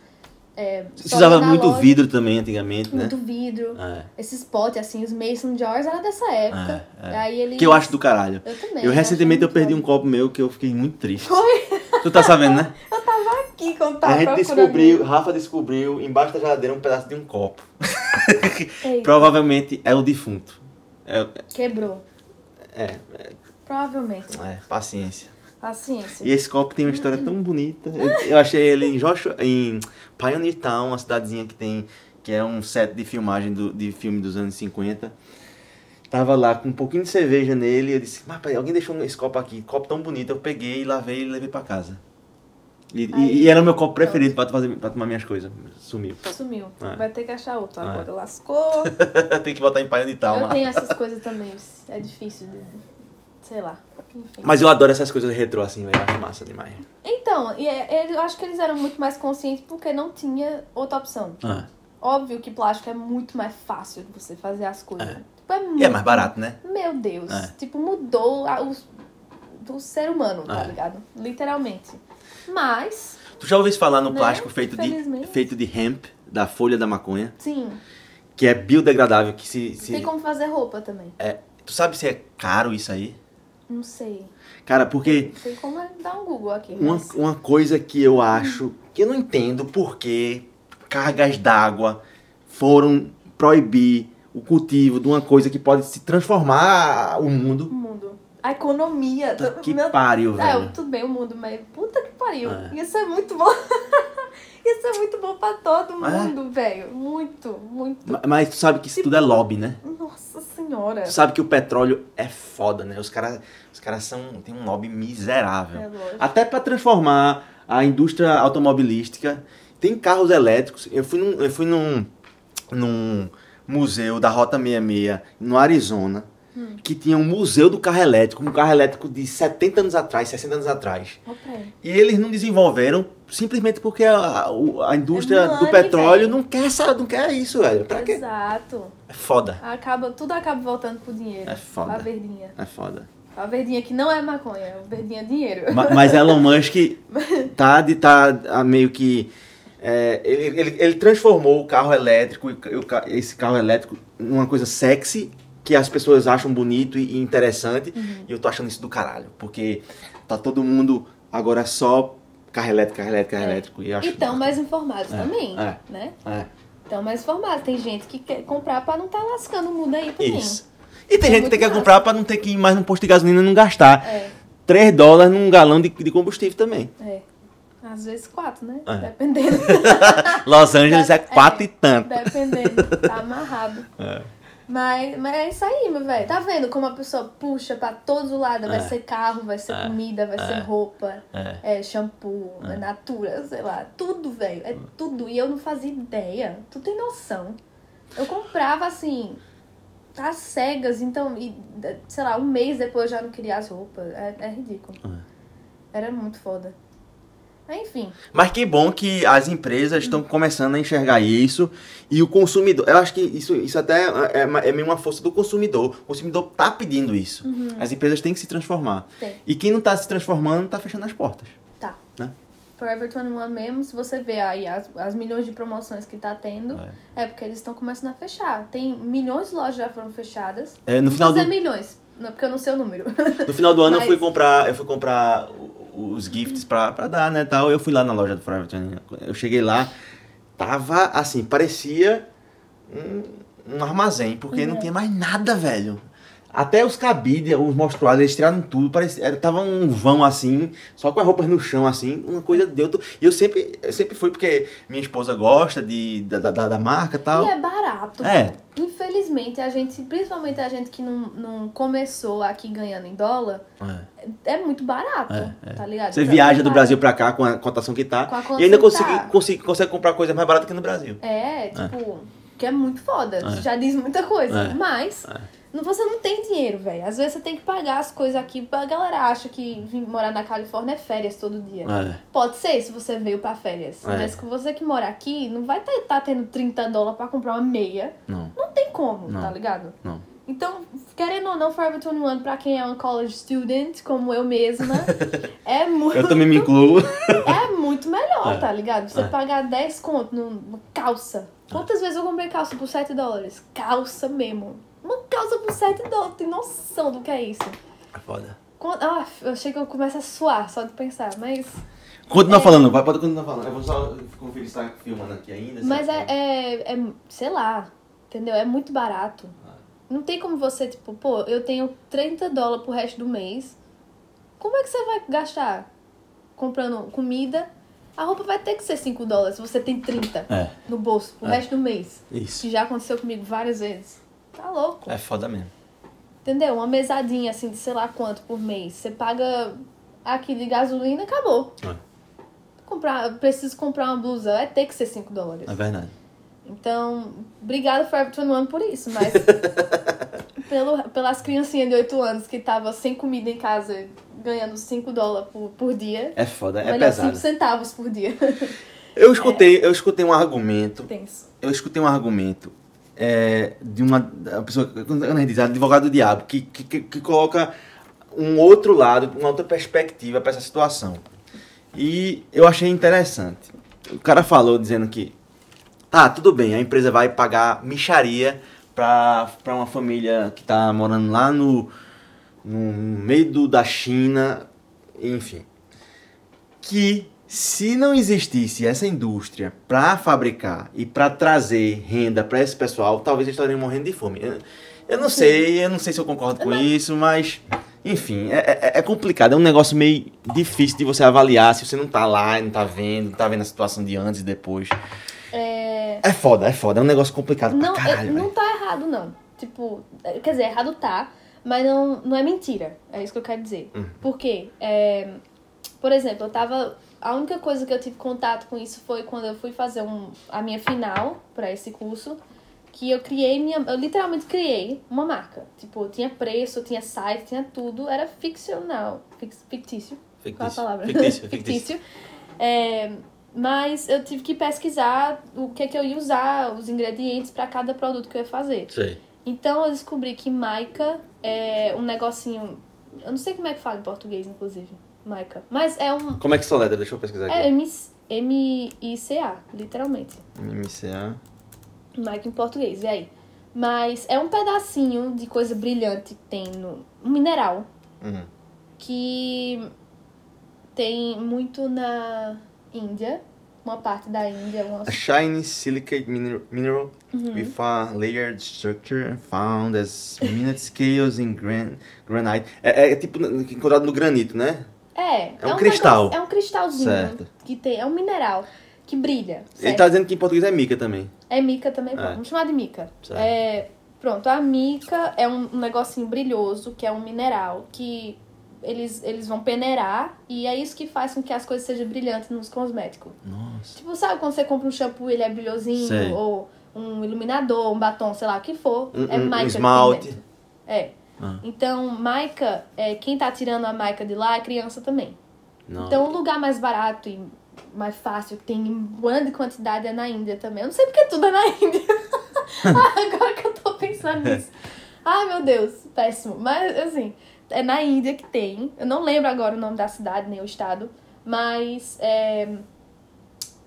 é, usava muito loja, vidro também antigamente, né? Muito vidro. É. Esses potes, assim, os Mason Jars era dessa época. É, é. Aí eles... Que eu acho do caralho. Eu também. Eu recentemente eu perdi um muito copo meu que eu fiquei muito triste. Foi? Tu tá sabendo, né? aqui quando tava a gente descobriu, Rafa descobriu embaixo da geladeira um pedaço de um copo. Provavelmente é o defunto. É, Quebrou. é, Provavelmente. é, paciência. Paciência. E esse copo tem uma história tão bonita. Eu, eu achei ele em Joshua, em Pioneer Town, uma cidadezinha que tem que é um set de filmagem do, de filme dos anos 50. Tava lá com um pouquinho de cerveja nele, eu disse, mas alguém deixou esse copo aqui, copo tão bonito, eu peguei, lavei e levei pra casa. E, Aí, e era o meu copo preferido pra, fazer, pra tomar minhas coisas. Sumiu. Sumiu. É. Vai ter que achar outro É. agora. Lascou. Tem que botar em Pioneer Town eu tenho essas coisas também. É difícil de... Sei lá. Enfim. Mas eu adoro essas coisas retrô assim, velho. Acho massa demais. Então, e é- eu acho que eles eram muito mais conscientes porque não tinha outra opção. Ah, Óbvio que plástico é muito mais fácil de você fazer as coisas. É. Tipo, é muito e é mais barato, né? Meu Deus. É. Tipo, mudou a- o, do ser humano, tá É. ligado? Literalmente. Mas, Tu já ouviu falar no Né? plástico feito de, feito de hemp, da folha da maconha, sim, que é biodegradável, que se... se tem como fazer roupa também. é, tu sabe se é caro isso aí? Não sei. Cara, porque Não sei como é dar um Google aqui. uma, Mas... uma coisa que eu acho, que eu não entendo por que cargas d'água foram proibir o cultivo de uma coisa que pode se transformar o mundo. O mundo. A economia. Puta Que meu- pariu, É, velho. tudo bem o mundo, mas puta que pariu. É. Isso é muito bom. Isso é muito bom pra todo É. mundo, velho. Muito, muito. Ma- Mas tu sabe que isso tudo é lobby, né? Nossa senhora. Tu sabe que o petróleo é foda, né? Os caras os caras são tem um lobby miserável. É. Até para transformar a indústria automobilística. Tem carros elétricos. Eu fui num, eu fui num, num museu da Rota 66 no Arizona. Hum. Que tinha um museu do carro elétrico, um carro elétrico de 70 anos atrás, 60 anos atrás. Peraí. E eles não desenvolveram simplesmente porque a, a indústria É do petróleo velho. não quer, essa, não quer isso, velho. Pra quê? Exato. É foda. Acaba, tudo acaba voltando pro dinheiro. É foda. Pra verdinha. É foda. A verdinha que não é maconha, a verdinha é dinheiro. Ma- Mas Elon Musk tá, de, tá meio que. é, ele, ele, ele transformou o carro elétrico, esse carro elétrico, numa coisa sexy, que as pessoas acham bonito e interessante. Uhum. E eu tô achando isso do caralho. Porque tá todo mundo agora só carro elétrico, carro elétrico, carro É. elétrico. E acho E tão mais informados É, também, é. né? É, Tão mais informados. Tem gente que quer comprar pra não tá lascando o mundo aí também. isso. E tem É gente que quer massa. comprar pra não ter que ir mais no posto de gasolina e não gastar É, 3 dólares num galão de, de combustível também. é. Às vezes quatro, né? É. Dependendo. Los Angeles é É. 4 e tanto. Dependendo. Tá amarrado. É. Mas, mas é isso aí, meu velho. Tá vendo como a pessoa puxa pra todos os lados? Vai É. ser carro, vai ser É. comida, vai ser roupa, É. é shampoo, é. natura, sei lá. Tudo, velho. É tudo. E eu não fazia ideia. Tu tem noção. Eu comprava assim, às cegas, então, e, sei lá, um mês depois eu já não queria as roupas. É, é ridículo. Era muito foda. Enfim. Mas que bom que as empresas estão começando a enxergar isso e o consumidor. Eu acho que isso, isso até é, é meio uma força do consumidor. O consumidor tá pedindo isso. As empresas têm que se transformar. Tem. E quem não tá se transformando tá fechando as portas. Tá. Né? Forever 21 mesmo, se você ver aí as, as milhões de promoções que tá tendo, é, porque eles estão começando a fechar. Tem milhões de lojas já foram fechadas. É, no final do, milhões, não, porque eu não sei o número. no final do ano Mas- eu fui comprar, eu fui comprar os gifts pra, pra dar, né, tal. Eu fui lá na loja do Forever 21. Eu cheguei lá, tava assim, parecia um, um armazém, porque não É. tinha mais nada, velho. Até os cabides, os monstruários, eles tiraram tudo, parecia, era, tava um vão assim, só com as roupas no chão, assim, uma coisa de outro. E eu sempre, eu sempre fui, porque minha esposa gosta de, da, da, da marca e tal. E é barato. É. Infelizmente, a gente, principalmente a gente que não, não começou aqui ganhando em dólar, é, muito barato, É, é. tá ligado? Você Então, viaja do é Brasil pra cá com a cotação que tá. Com a e ainda consegui, consegui, consegue comprar coisa mais barata que no Brasil. É, tipo, que é muito foda. É. Já diz muita coisa. É. Mas É. você não tem dinheiro, velho. Às vezes você tem que pagar as coisas aqui. A galera acha que morar na Califórnia é férias todo dia. É. Pode ser se você veio pra férias. É. Mas com você que mora aqui, não vai estar tá, tendo 30 dólares pra comprar uma meia. Não, Não tem como, Não. tá ligado? não. Então, querendo ou não, Forever 21, pra quem é um college student, como eu mesma, é muito, Eu também me incluo. é muito melhor, É. tá ligado? Você É. pagar 10 conto numa calça. Quantas vezes eu comprei calça por 7 dólares? Calça mesmo. Uma calça por 7 dólares, tem noção do que é isso? É foda. Quando, ah, eu que eu começo a suar só de pensar, mas. Continua É. falando, vai, pode continuar falando. Eu vou só conferir se tá filmando aqui ainda. Mas tá- é, é, é, sei lá, entendeu? É muito barato. Não tem como você, tipo, pô, eu tenho 30 dólares pro resto do mês. Como é que você vai gastar comprando comida? A roupa vai ter que ser 5 dólares se você tem 30 É, no bolso pro É. resto do mês. isso. Que já aconteceu comigo várias vezes. Tá louco. É foda mesmo. Entendeu? Uma mesadinha assim de sei lá quanto por mês. Você paga aqui de gasolina, acabou. É. Comprar, preciso comprar uma blusa, vai ter que ser 5 dólares. É verdade. Então, obrigada Forever 21 por isso, mas pelo, pelas criancinhas de 8 anos que tava sem comida em casa, ganhando 5 dólares por, por dia. É foda, é melhor, 5 pesado. centavos por dia. Eu escutei, eu escutei um argumento. Tenso. Eu escutei um argumento é, de uma, pessoa, quando diz advogado do diabo, que, que, que, coloca um outro lado, uma outra perspectiva para essa situação. E eu achei interessante. O cara falou dizendo que, tá, tudo bem, a empresa vai pagar micharia para uma família que tá morando lá no, no meio da China, enfim. Que se não existisse essa indústria para fabricar e para trazer renda para esse pessoal, talvez eles estariam morrendo de fome. Eu, eu não sei, eu não sei se eu concordo com isso, mas enfim, é, é- é complicado, é um negócio meio difícil de você avaliar se você não tá lá, não tá vendo, não tá vendo a situação de antes e depois. É, É foda, é foda, é um negócio complicado não, pra caralho, é- não velho. tá errado, não. Tipo, é, quer dizer, errado tá, mas não, não é mentira. É isso que eu quero dizer. Hum. Por quê? É, por exemplo, eu tava. A única coisa que eu tive contato com isso foi quando eu fui fazer um, a minha final pra esse curso. Que eu criei minha. Eu literalmente criei uma marca. Tipo, tinha preço, tinha site, tinha tudo. Era ficcional. Fix- Fictício. Qual a palavra? Fictício, fictício. É, mas eu tive que pesquisar o que, é que eu ia usar, os ingredientes para cada produto que eu ia fazer. Sei. Então eu descobri que Maica é um negocinho. Eu não sei como é que fala em português, inclusive. Maica. Mas é um. Como é que soletra? Deixa eu pesquisar É aqui. M- M-I-C-A, literalmente. MCA. Maica em português, e aí? Mas é um pedacinho de coisa brilhante que tem no. Um mineral Uhum. que tem muito na Índia, uma parte da Índia, uma A shiny silicate mineral, mineral Uhum. with a layered structure found as minute scales in gran, granite. É, é tipo encontrado no granito, né? É, É um cristal. é um cristalzinho Certo. que tem, é um mineral que brilha. Ele certo? tá dizendo que em português é mica também. É mica também, pronto. É. Vamos chamar de mica. Certo. É, pronto, a mica é um, um negocinho brilhoso, que é um mineral que eles, eles vão peneirar e é isso que faz com que as coisas sejam brilhantes nos cosméticos. Nossa. Tipo, sabe quando você compra um shampoo e ele é brilhosinho? Sei. Ou um iluminador, um batom, sei lá o que for. Um, é um- um esmalte. É. Ah. Então, mica, é, quem tá tirando a mica de lá é criança também. Não. Então, o lugar mais barato e mais fácil, que tem em grande quantidade, é na Índia também. Eu não sei porque tudo é na Índia. Agora que eu tô pensando nisso. Ai, meu Deus, péssimo. Mas, assim, é na Índia que tem. Eu não lembro agora o nome da cidade, nem o estado. Mas, é,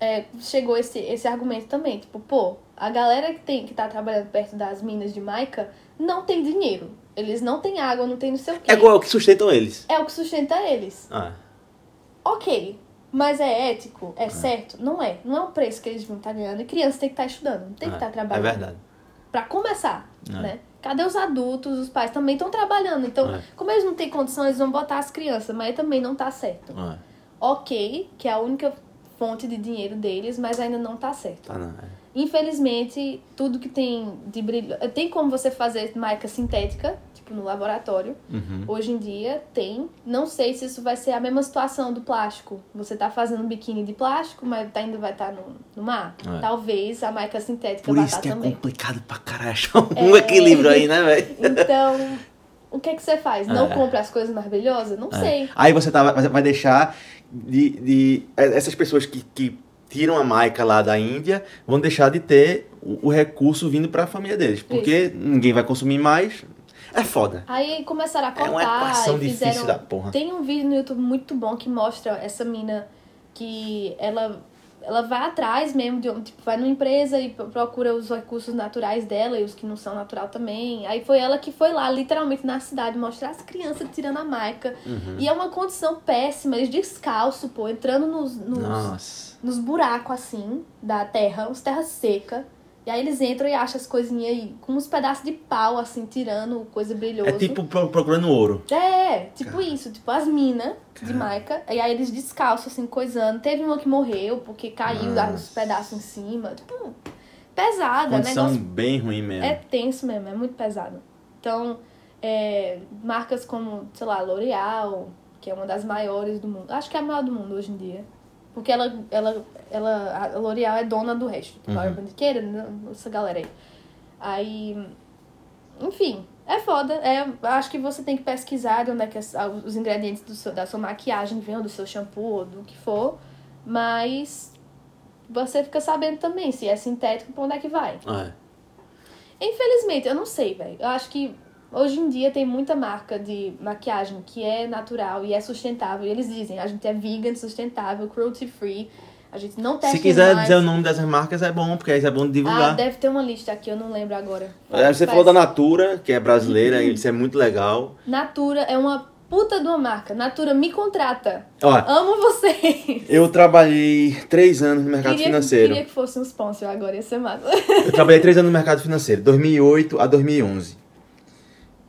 é, chegou esse, esse argumento também. Tipo, pô, a galera que, tem, que tá trabalhando perto das minas de Maica não tem dinheiro. Eles não têm água, não tem não sei o quê. É igual o que sustentam eles. É o que sustenta eles. Ah, Ok, mas é ético? É certo? Não é. Não é um preço que eles vão estar ganhando. E criança tem que estar estudando, não tem que é, estar É trabalhando. verdade. Pra começar, É. né? Cadê os adultos? Os pais também estão trabalhando. Então, É. como eles não têm condição, eles vão botar as crianças, mas também não tá certo. É, Ok, que é a única fonte de dinheiro deles, mas ainda não tá certo. tá, não, é. Infelizmente, tudo que tem de brilho. Tem como você fazer marca sintética, tipo no laboratório. Uhum. Hoje em dia tem. Não sei se isso vai ser a mesma situação do plástico. Você tá fazendo um biquíni de plástico, mas tá- ainda vai estar no, no mar. É. Talvez a marca sintética Por vá isso estar que é também. complicado pra caralho achar um É. equilíbrio aí, né, velho? Então, o que é que você faz? Não É. compra as coisas mais brilhosas? Não sei. Aí você tá, vai- vai deixar de, de. Essas pessoas que, que tiram a Maica lá da Índia vão deixar de ter o, o recurso vindo pra família deles. Porque ninguém vai consumir mais. É foda. Aí começaram a É cortar uma equação e difícil fizeram... da porra. Tem um vídeo no YouTube muito bom que mostra essa mina que ela, ela vai atrás mesmo, de, tipo, vai numa empresa e pro- procura os recursos naturais dela e os que não são natural também. Aí foi ela que foi lá, literalmente, na cidade, mostrar as crianças tirando a marca. Uhum. E é uma condição péssima, eles descalço, pô, entrando nos, nos, Nossa. Nos buracos assim da terra, uns terra seca. E aí eles entram e acham as coisinhas aí, com uns pedaços de pau, assim, tirando coisa brilhosa. É tipo pro- procurando ouro. É, tipo isso, tipo as minas de marca. E aí eles descalços, assim, coisando. Teve uma que morreu porque caiu os pedaços em cima. Tipo, pesada, Condição negócio. bem ruim mesmo. É tenso mesmo, é muito pesado. Então, é, marcas como, sei lá, L'Oreal, que é uma das maiores do mundo. Acho que é a maior do mundo hoje em dia. Porque ela, ela, ela, a L'Oreal é dona do resto. Tipo, a Uhum. Urban Decay, né, essa galera aí. Aí, enfim, é foda. É, acho que você tem que pesquisar de onde é que as- os ingredientes do seu- da sua maquiagem vêm, do seu shampoo, ou do que for. Mas você fica sabendo também se é sintético, pra onde é que vai. É. Infelizmente, eu não sei, velho. Eu acho que hoje em dia tem muita marca de maquiagem que é natural e é sustentável. E eles dizem, a gente é vegan, sustentável, cruelty free. A gente não testa Se quiser mais. dizer o nome dessas marcas é bom, porque aí é bom Ah, divulgar. deve ter uma lista aqui, eu não lembro agora. É, Você Faz- falou da Natura, que é brasileira, e isso é muito legal. Natura é uma puta de uma marca. Natura me contrata. Ó, Amo vocês. eu trabalhei três anos no mercado Queria, financeiro. queria que fosse um sponsor agora, ia ser massa. Eu trabalhei três anos no mercado financeiro, 2008 a 2011.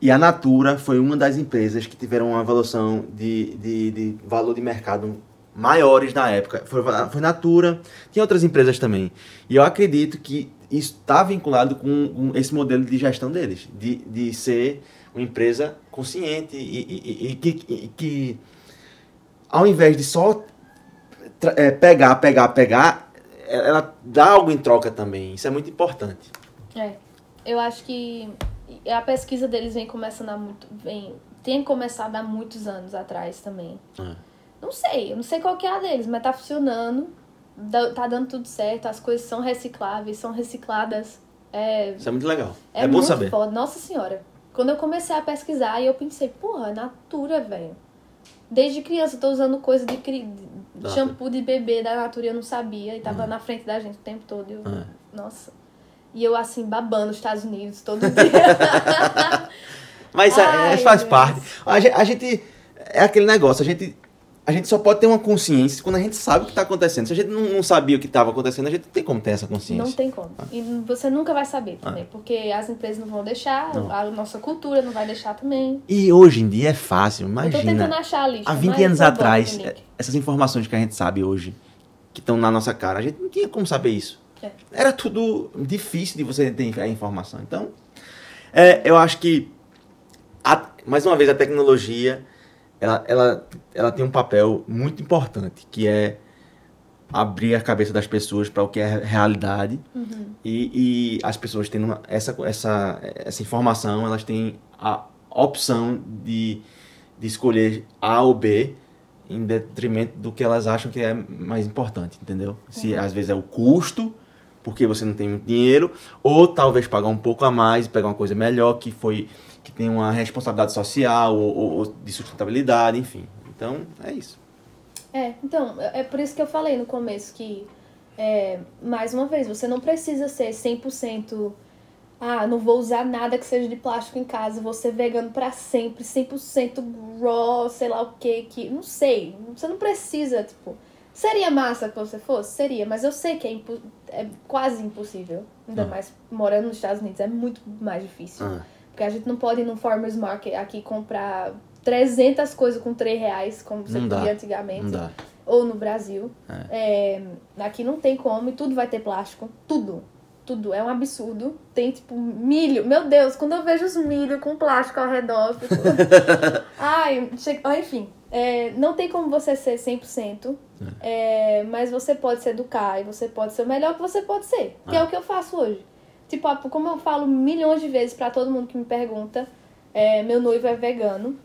E a Natura foi uma das empresas que tiveram uma evolução de, de, de valor de mercado maiores na época. Foi, foi Natura, tinha outras empresas também. E eu acredito que isso está vinculado com, esse modelo de gestão deles, de, de ser uma empresa consciente e, e- e- que, ao invés de só é, pegar, pegar, pegar, ela dá algo em troca também. Isso é muito importante. É, eu acho que a pesquisa deles vem começando há muito. Vem, tem começado há muitos anos atrás também. É. Não sei, eu não sei qual que é a deles, mas tá funcionando. Tá dando tudo certo, as coisas são recicláveis, são recicladas. É, Isso é muito legal. é, É, bom saber. foda. Nossa senhora. Quando eu comecei a pesquisar, eu pensei, porra, Natura, velho. Desde criança eu tô usando coisa de, cri... shampoo de bebê da Natura e eu não sabia. E tava na frente da gente o tempo todo. Eu... É. Nossa. E eu assim, babando os Estados Unidos todo dia. Mas é- Ai, é, faz Deus. parte. A gente, a gente- É aquele negócio, a gente. A gente só pode ter uma consciência quando a gente sabe o que está acontecendo. Se a gente não, não sabia o que estava acontecendo, a gente não tem como ter essa consciência. não tem como. E você nunca vai saber também. Porque as empresas não vão deixar, Não. a nossa cultura não vai deixar também. E hoje em dia é fácil, Eu tô tentando imagina. achar a lista. Há 20 mas anos bom atrás, link. essas informações que a gente sabe hoje, que estão na nossa cara, a gente não tinha como saber isso. É. Era tudo difícil de você ter a informação. Então, é, eu acho que, a- mais uma vez, a tecnologia, ela, ela, ela tem um papel muito importante, que é abrir a cabeça das pessoas para o que é realidade Uhum. e, e as pessoas tendo essa, essa, essa informação, elas têm a opção de, de escolher A ou B em detrimento do que elas acham que é mais importante, entendeu? Se às vezes é o custo, porque você não tem muito dinheiro, ou talvez pagar um pouco a mais e pegar uma coisa melhor que foi que tem uma responsabilidade social ou, ou- ou de sustentabilidade, enfim. Então, é isso. É, então, é é por isso que eu falei no começo que, é, mais uma vez, você não precisa ser 100%. Ah, não vou usar nada que seja de plástico em casa, vou ser vegano pra sempre, 100% raw, sei lá o que, que. Não sei. Você não precisa, tipo. Seria massa que você fosse? Seria, mas eu sei que é, impo- é quase impossível. Ainda Ah. mais morando nos Estados Unidos, é muito mais difícil. Ah, Porque a gente não pode ir num farmer's market aqui comprar 300 coisas com 3 reais, como você Não dá, podia antigamente. Não dá. Ou no Brasil. É, aqui não tem como e tudo vai ter plástico. Tudo. Tudo. É um absurdo. Tem, tipo, milho. Meu Deus, quando eu vejo os milho com plástico ao redor, eu fico... Ai, che... ah, enfim. É, não tem como você ser 100%, é, mas você pode se educar e você pode ser o melhor que você pode ser. Que é o que eu faço hoje. Tipo, ah, como eu falo milhões de vezes pra todo mundo que me pergunta, é, meu noivo é vegano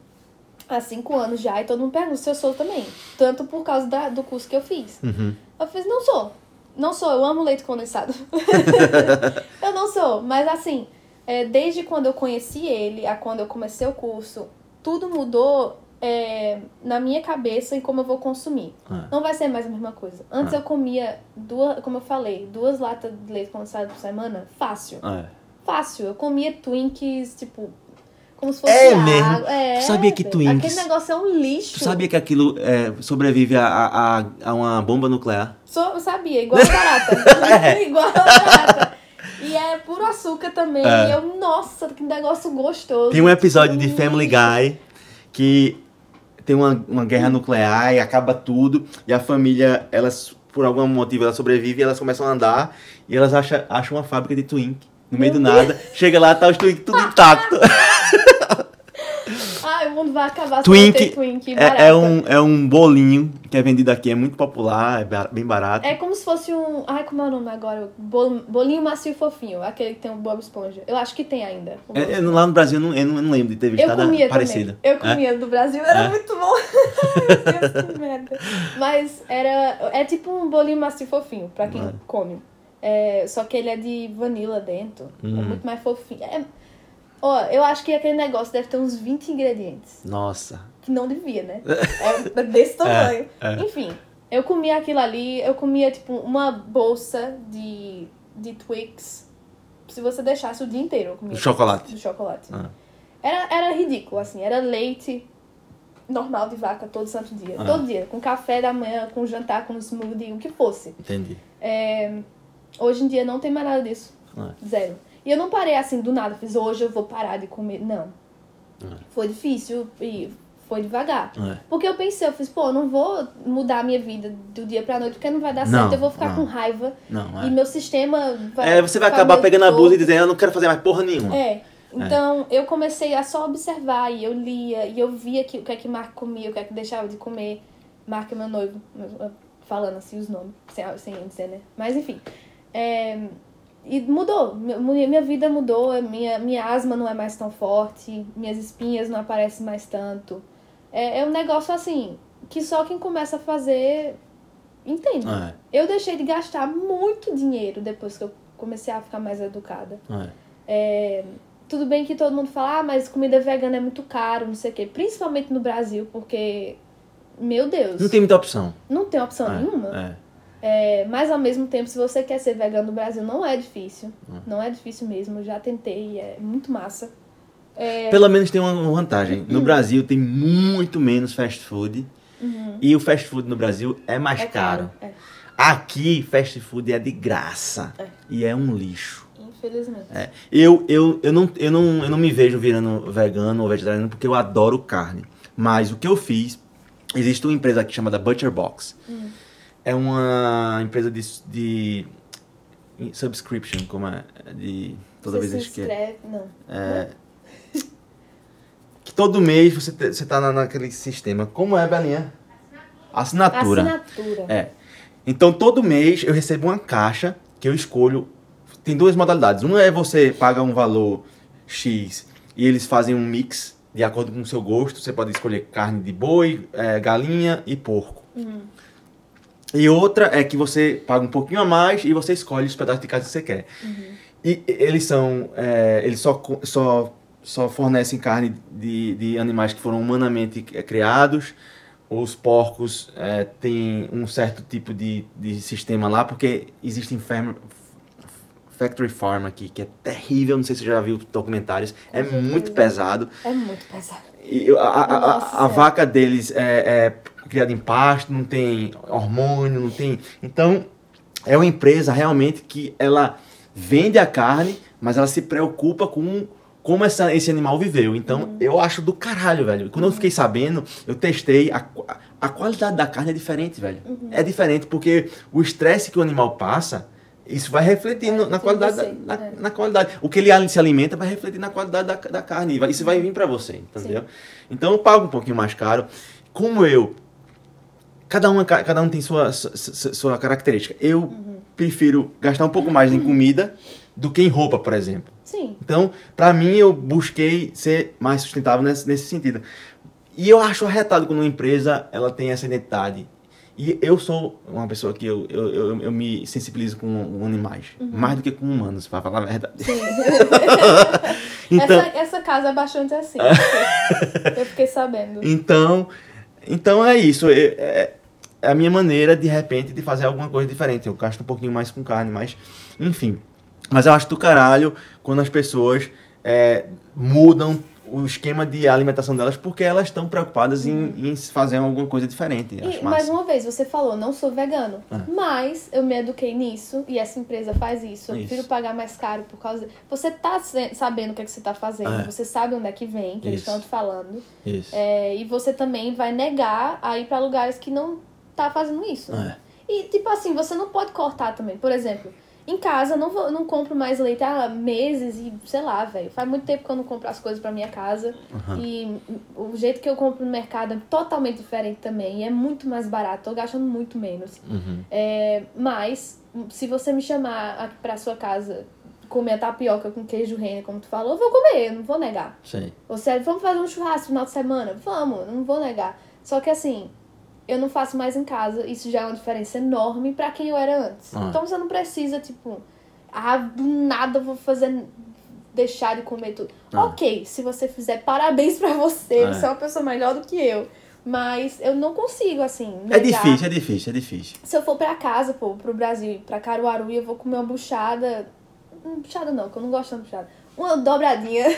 há cinco anos já, e todo mundo pergunta se eu sou também. Tanto por causa da, do curso que eu fiz. Uhum. Eu fiz, não sou. Não sou, eu amo leite condensado. eu não sou, mas assim, é, desde quando eu conheci ele, a quando eu comecei o curso, tudo mudou é, na minha cabeça e como eu vou consumir. Ah. Não vai ser mais a mesma coisa. Antes Ah. eu comia, duas, como eu falei, duas latas de leite condensado por semana, fácil. É. Fácil. Eu comia Twinkies, tipo, como se fosse É água. mesmo? É, Tu sabia que. Twinkies- Aquele negócio é um lixo. Tu sabia que aquilo é, sobrevive a, a, a- uma bomba nuclear? Sou, eu sabia, igual a barata. É. igual a barata. E é puro açúcar também. É. E eu, nossa, que negócio gostoso. Tem um episódio de Hum. Family Guy que tem uma, uma guerra nuclear e acaba tudo. E a família, elas, por algum motivo, ela sobrevive e elas começam a andar. E elas acham, acham uma fábrica de Twink. No meio do nada. Chega lá, tá os Twink tudo intacto. O mundo vai acabar se Twink ter Twink. É, é um, é um bolinho que é vendido aqui, é muito popular, é bem barato. É como se fosse um. Ai, como é o nome agora? Bol- Bolinho macio e fofinho. Aquele que tem o Bob Esponja. Eu acho que tem ainda. É, é, lá no Brasil, eu não, eu não- eu lembro de ter visto Eu nada comia parecido. também. Eu É? comia do Brasil, era É? muito bom. Meu Deus, que merda. Mas era. É tipo um bolinho macio e fofinho, pra quem É. come. É, só que ele é de vanila dentro. É Hum. muito mais fofinho. É- ó, eu acho que aquele negócio deve ter uns 20 ingredientes. Nossa. Que não devia, né? É desse tamanho. é. Enfim, eu comia aquilo ali, eu comia tipo uma bolsa de, de Twix. Se você deixasse o dia inteiro, eu comia. Do chocolate. Do chocolate. Ah. Era, era ridículo, assim, era leite normal de vaca todo santo dia. Ah. Todo dia, com café da manhã, com jantar, com smoothie, o que fosse. Entendi. É, hoje em dia não tem mais nada disso. Ah. Zero. E eu não parei assim do nada, fiz hoje eu vou parar de comer. Não. Ah. Foi difícil e foi devagar. É. Porque eu pensei, eu fiz, pô, eu não vou mudar a minha vida do dia pra noite porque não vai dar Não, certo. Eu vou ficar não. com raiva Não, e é. meu sistema vai. É, você vai acabar pegando a blusa e dizendo, eu não quero fazer mais porra nenhuma. É. Então, eu comecei a só observar e eu lia e eu via que, o que é que Marco comia, o que é que deixava de comer. Marco é meu noivo, falando assim os nomes, sem, sem dizer, né? Mas enfim. É, e mudou. Minha, minha vida mudou, minha, minha asma não é mais tão forte, minhas espinhas não aparecem mais tanto. É, é um negócio assim, que só quem começa a fazer entende. É, Eu deixei de gastar muito dinheiro depois que eu comecei a ficar mais educada. é. É, tudo bem que todo mundo fala, ah, mas comida vegana é muito caro, não sei o quê. Principalmente no Brasil, porque, meu Deus, Não tem muita opção. não tem opção É, nenhuma. É. É, mas ao mesmo tempo, se você quer ser vegano no Brasil, não é difícil. Hum. Não é difícil mesmo, já tentei, é muito massa. É, Pelo menos tem uma vantagem. No Brasil tem muito menos fast food. E o fast food no Brasil é mais é caro. caro. É, Aqui, fast food é de graça. É. E é um lixo. infelizmente. É. Eu, eu, eu, não, eu, não, eu não me vejo virando vegano ou vegetariano porque eu adoro carne. Mas o que eu fiz, existe uma empresa aqui chamada Butcher Box. É uma empresa de, de subscription, como é? De toda você vez se que inscreve, não. é, que todo mês você, te- você tá na, naquele sistema. Como é, Belinha? Assinatura. Assinatura. É. Então todo mês eu recebo uma caixa que eu escolho. Tem duas modalidades. Uma é você paga um valor X e eles fazem um mix de acordo com o seu gosto. Você pode escolher carne de boi, eh, galinha e porco. E outra é que você paga um pouquinho a mais e você escolhe os pedaços de carne que você quer. E eles são. eh, eles só, só, só fornecem carne de, de animais que foram humanamente eh, criados. Os porcos eh, têm um certo tipo de, de sistema lá, porque existem farm, factory farm aqui, que é terrível. Não sei se você já viu documentários. É certeza. muito pesado. É muito pesado. E a, a, a- a vaca deles é, é criada em pasto, não tem hormônio, não tem. Então, é uma empresa realmente que ela vende a carne, mas ela se preocupa com, como essa, esse animal viveu. Então, Uhum. eu acho do caralho, velho. Quando eu fiquei sabendo, eu testei. A, a qualidade da carne é diferente, velho. Uhum. É diferente porque o estresse que o animal passa, isso vai refletir no- na qualidade. você, da, na, é. na qualidade. O que ele se alimenta vai refletir na qualidade da, da carne. e Isso vai vir pra você, entendeu? Então, eu pago um pouquinho mais caro. Como eu. Cada um, cada um tem sua, sua, sua característica. Eu Uhum. prefiro gastar um pouco mais em comida do que em roupa, por exemplo. Sim. Então, pra mim, eu busquei ser mais sustentável nesse, nesse sentido. E eu acho arretado quando uma empresa ela tem essa identidade. E eu sou uma pessoa que eu, eu, eu, eu me sensibilizo com, animais, mais do que com humanos, pra falar a verdade. Sim. Então, essa, essa casa é bastante assim. eu fiquei sabendo. então, então é isso. É, é- é a minha maneira, de repente, de fazer alguma coisa diferente. Eu gasto um pouquinho mais com carne, mas, enfim. Mas eu acho do caralho quando as pessoas é, mudam o esquema de alimentação delas porque elas estão preocupadas em, em fazer alguma coisa diferente. E, mais uma vez, você falou, não sou vegano. Ah. Mas eu me eduquei nisso e essa empresa faz isso. Eu Isso. prefiro pagar mais caro por causa. Você tá sabendo o que, é que você tá fazendo, É. você sabe onde é que vem, que eles Isso. estão te falando. Isso. É, e você também vai negar a ir pra lugares que não tá fazendo isso. É. E, tipo assim, você não pode cortar também. Por exemplo, em casa, não, vou, não compro mais leite há meses e, sei lá, velho. Faz muito tempo que eu não compro as coisas pra minha casa. Uhum. E o jeito que eu compro no mercado é totalmente diferente também. E é muito mais barato. Tô gastando muito menos. Uhum. É, mas, se você me chamar pra sua casa comer a tapioca com queijo reina, como tu falou, eu vou comer, eu não vou negar. Sei. Ou seja, vamos fazer um churrasco no final de semana? Vamos, não vou negar. Só que assim, eu não faço mais em casa. Isso já é uma diferença enorme pra quem eu era antes. Ah. Então você não precisa, tipo, ah, do nada eu vou fazer. deixar de comer tudo. Ah. Ok, se você fizer, parabéns pra você. É. Você é uma pessoa melhor do que eu. Mas eu não consigo, assim. É negar. difícil, é difícil, é difícil. Se eu for pra casa, pô, pro Brasil, pra Caruaru, e eu vou comer uma buchada. Hum, Buchada não, que eu não gosto de buchada. Uma dobradinha.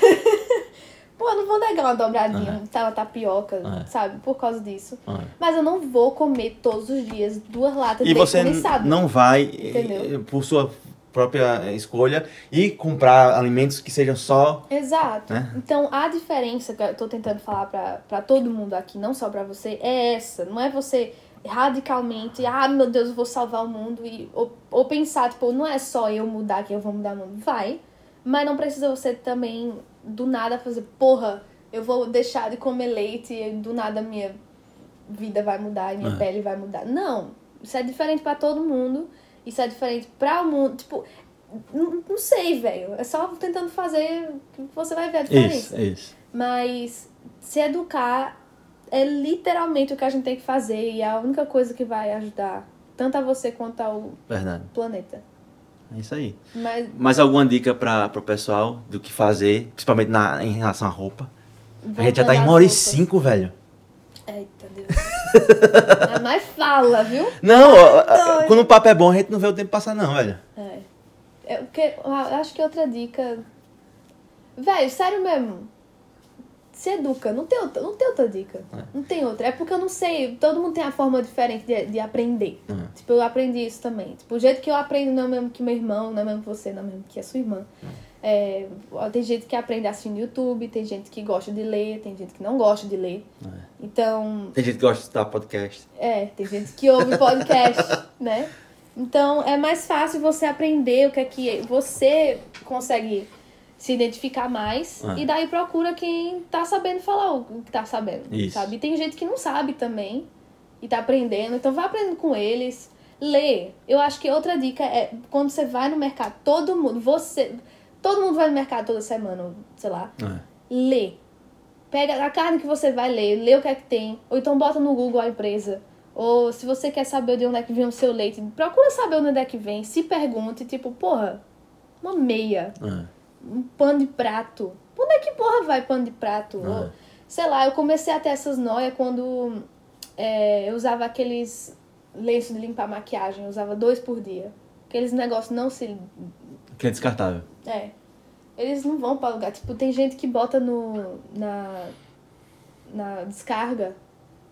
pô, eu não vou negar uma dobradinha, tá, tapioca, É. sabe? Por causa disso. É. Mas eu não vou comer todos os dias duas latas E de você não vai, Entendeu? eh, por sua própria escolha, e comprar alimentos que sejam só. Exato. Né? Então, a diferença que eu tô tentando falar pra, pra todo mundo aqui, não só pra você, é essa. Não é você radicalmente, ah, meu Deus, eu vou salvar o mundo. E, ou, ou pensar, tipo, não é só eu mudar que eu vou mudar o mundo. Vai. Mas não precisa você também, do nada, fazer, porra, eu vou deixar de comer leite e do nada minha vida vai mudar, minha É. pele vai mudar. Não. Isso é diferente pra todo mundo. Isso é diferente pra o mundo. Tipo, não, não sei, velho. É só tentando fazer que você vai ver a diferença. Isso, isso. Mas se educar é literalmente o que a gente tem que fazer e é a única coisa que vai ajudar tanto a você quanto ao Verdade. planeta. É isso aí. Mas Mais alguma dica para o pessoal do que fazer, principalmente na, em relação à roupa? A gente já tá em uma hora e cinco, velho. Eita Deus. Mas fala, viu? Não, ó, quando o papo é bom, a gente não vê o tempo passar, não, velho. É. É porque, eu acho que outra dica. Velho, sério mesmo. Se educa, não tem outra, não tem outra dica. É. Não tem outra. É porque eu não sei, todo mundo tem a forma diferente de, de aprender. É. Tipo, eu aprendi isso também. Tipo, o jeito que eu aprendo não é o mesmo que meu irmão, não é o mesmo que você, não é o mesmo que a sua irmã. É, ó, tem gente que aprende assim no YouTube, tem gente que gosta de ler, tem gente que não gosta de ler. É. Então, Tem gente que gosta de escutar podcast. é, tem gente que ouve podcast, né? Então é mais fácil você aprender o que é que você consegue se identificar mais É. e daí procura quem tá sabendo falar o que tá sabendo, Isso. sabe? E tem gente que não sabe também e tá aprendendo, então vai aprendendo com eles. Lê. Eu acho que outra dica é quando você vai no mercado, todo mundo, você, todo mundo vai no mercado toda semana, sei lá É. lê. Pega a carne que você vai ler, lê o que é que tem. Ou então bota no Google a empresa. Ou se você quer saber de onde é que vem o seu leite, procura saber onde é que vem. Se pergunte, tipo, porra, uma meia, É. um pano de prato. Onde é que porra vai pano de prato? É. Sei lá, eu comecei a ter essas noias quando é, eu usava aqueles lenços de limpar maquiagem. Eu usava dois por dia. Aqueles negócios não se Que é descartável. é. Eles não vão pra lugar. Tipo, tem gente que bota no. na. na descarga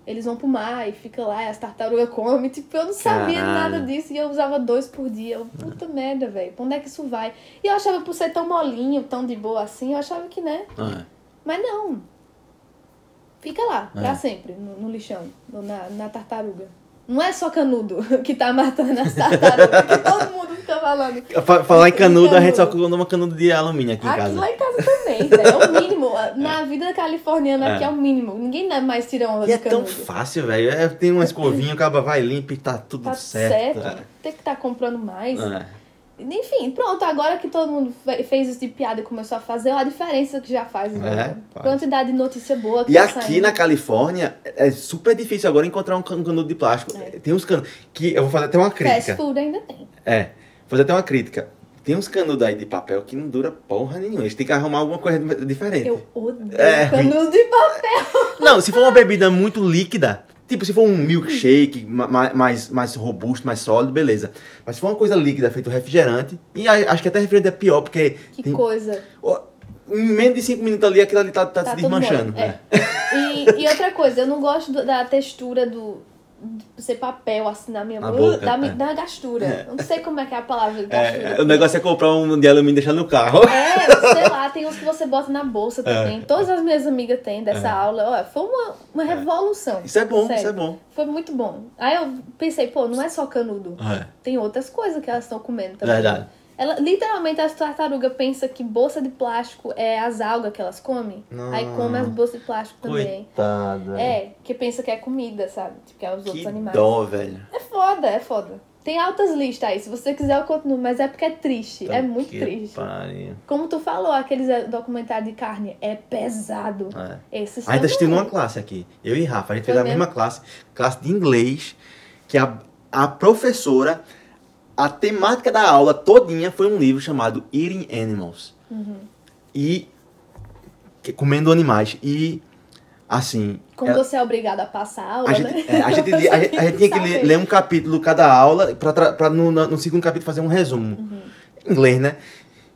eles vão pro mar e fica lá, e as tartarugas comem. Tipo, eu não sabia Caralho. nada disso e eu usava dois por dia. Eu, puta merda, velho. Pra onde é que isso vai? E eu achava por ser tão molinho, tão de boa assim, eu achava que, né? É. Mas não. Fica lá, É. pra sempre, no, no lixão, no- na, na tartaruga. Não é só canudo que tá matando as tartarugas, que todo mundo fica falando. Fa- Falar em canudo, a gente só Canudo. colocou uma canudo de alumínio aqui em Aqui casa. lá em casa também, Zé, é o mínimo. Na vida californiana aqui É. é o mínimo. Ninguém mais tira onda E é de tão canudo. fácil, velho. É, tem uma escovinha, o cara vai limpo e tá tudo Tá certo. certo. Tem que estar comprando mais. É. Enfim, pronto, agora que todo mundo fe- fez isso de piada e começou a fazer, olha a diferença que já faz, né? faz. Quantidade de notícia boa que E tá aqui saindo. na Califórnia é super difícil agora encontrar um can- canudo de plástico. É. Tem uns canudos que eu vou fazer até uma Fast crítica. food ainda tem. É, vou fazer até uma crítica. Tem uns canudos aí de papel que não dura porra nenhuma. Eles têm que arrumar alguma coisa diferente. Eu odeio É. canudo de papel. Não, se for uma bebida muito líquida, tipo se for um milkshake ma- ma- mais, mais robusto, mais sólido, beleza. Mas se for uma coisa líquida, feito refrigerante, e acho que até refrigerante é pior, porque Que tem- coisa. em menos de 5 minutos ali, aquilo ali tá, tá, Tá se desmanchando. mole, né? E, e outra coisa, eu não gosto da textura do. Ser papel assim na minha Na mão. boca, da, é. da gastura. É. Não sei como é que é a palavra de gastura. É, o negócio é comprar um de alumínio e deixar no carro. É, sei lá, tem uns que você bota na bolsa também. É. Todas as minhas amigas têm dessa É. aula. Ó, foi uma, uma revolução. Isso é bom, Sério. isso é bom. Foi muito bom. Aí eu pensei, pô, não é só canudo. É, Tem outras coisas que elas estão comendo também. verdade. Ela, literalmente, as tartarugas pensam que bolsa de plástico é as algas que elas comem. Não. Aí come as bolsas de plástico também. Coitado. velho. É, que pensa que é comida, sabe? Tipo, que é os outros Que animais. dó, velho. É foda, é foda. Tem altas listas aí, se você quiser eu continuo, mas é porque é triste, é Tá muito que triste. pariu. Como tu falou, aqueles eh, documentários de carne, é pesado. É. Esses A gente tá são assistindo uma ruins. classe aqui. Eu e Rafa, a gente Foi fez a mesma classe, classe de inglês, que a, a professora, a temática da aula todinha foi um livro chamado Eating Animals. Uhum. E que- comendo animais. E assim, Como ela- você é obrigado a passar a aula, a né? gente, é, a, gente, a, gente, a gente tinha que ler, ler um capítulo cada aula pra no, no segundo capítulo fazer um resumo. Uhum. Em inglês, né?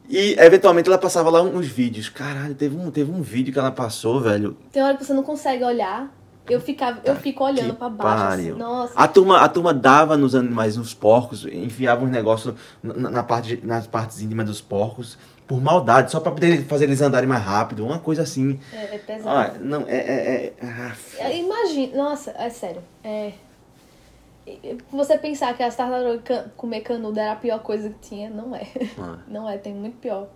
E eventualmente ela passava lá uns vídeos. Caralho, teve um, teve um vídeo que ela passou, velho. Tem hora que você não consegue olhar. Eu, ficava, eu fico olhando pra baixo. Assim, nossa. A turma, a turma dava nos animais, nos porcos, enfiava uns negócios na, na parte, nas partes íntimas dos porcos, por maldade, só pra poder fazer eles andarem mais rápido, uma coisa assim. É, é pesado. Ah, não, é. é, é ah, É, Imagina, nossa, é sério. É. Você pensar que as tartarugas can- comer canudo era a pior coisa que tinha, não é. ah, Não é, tem muito pior.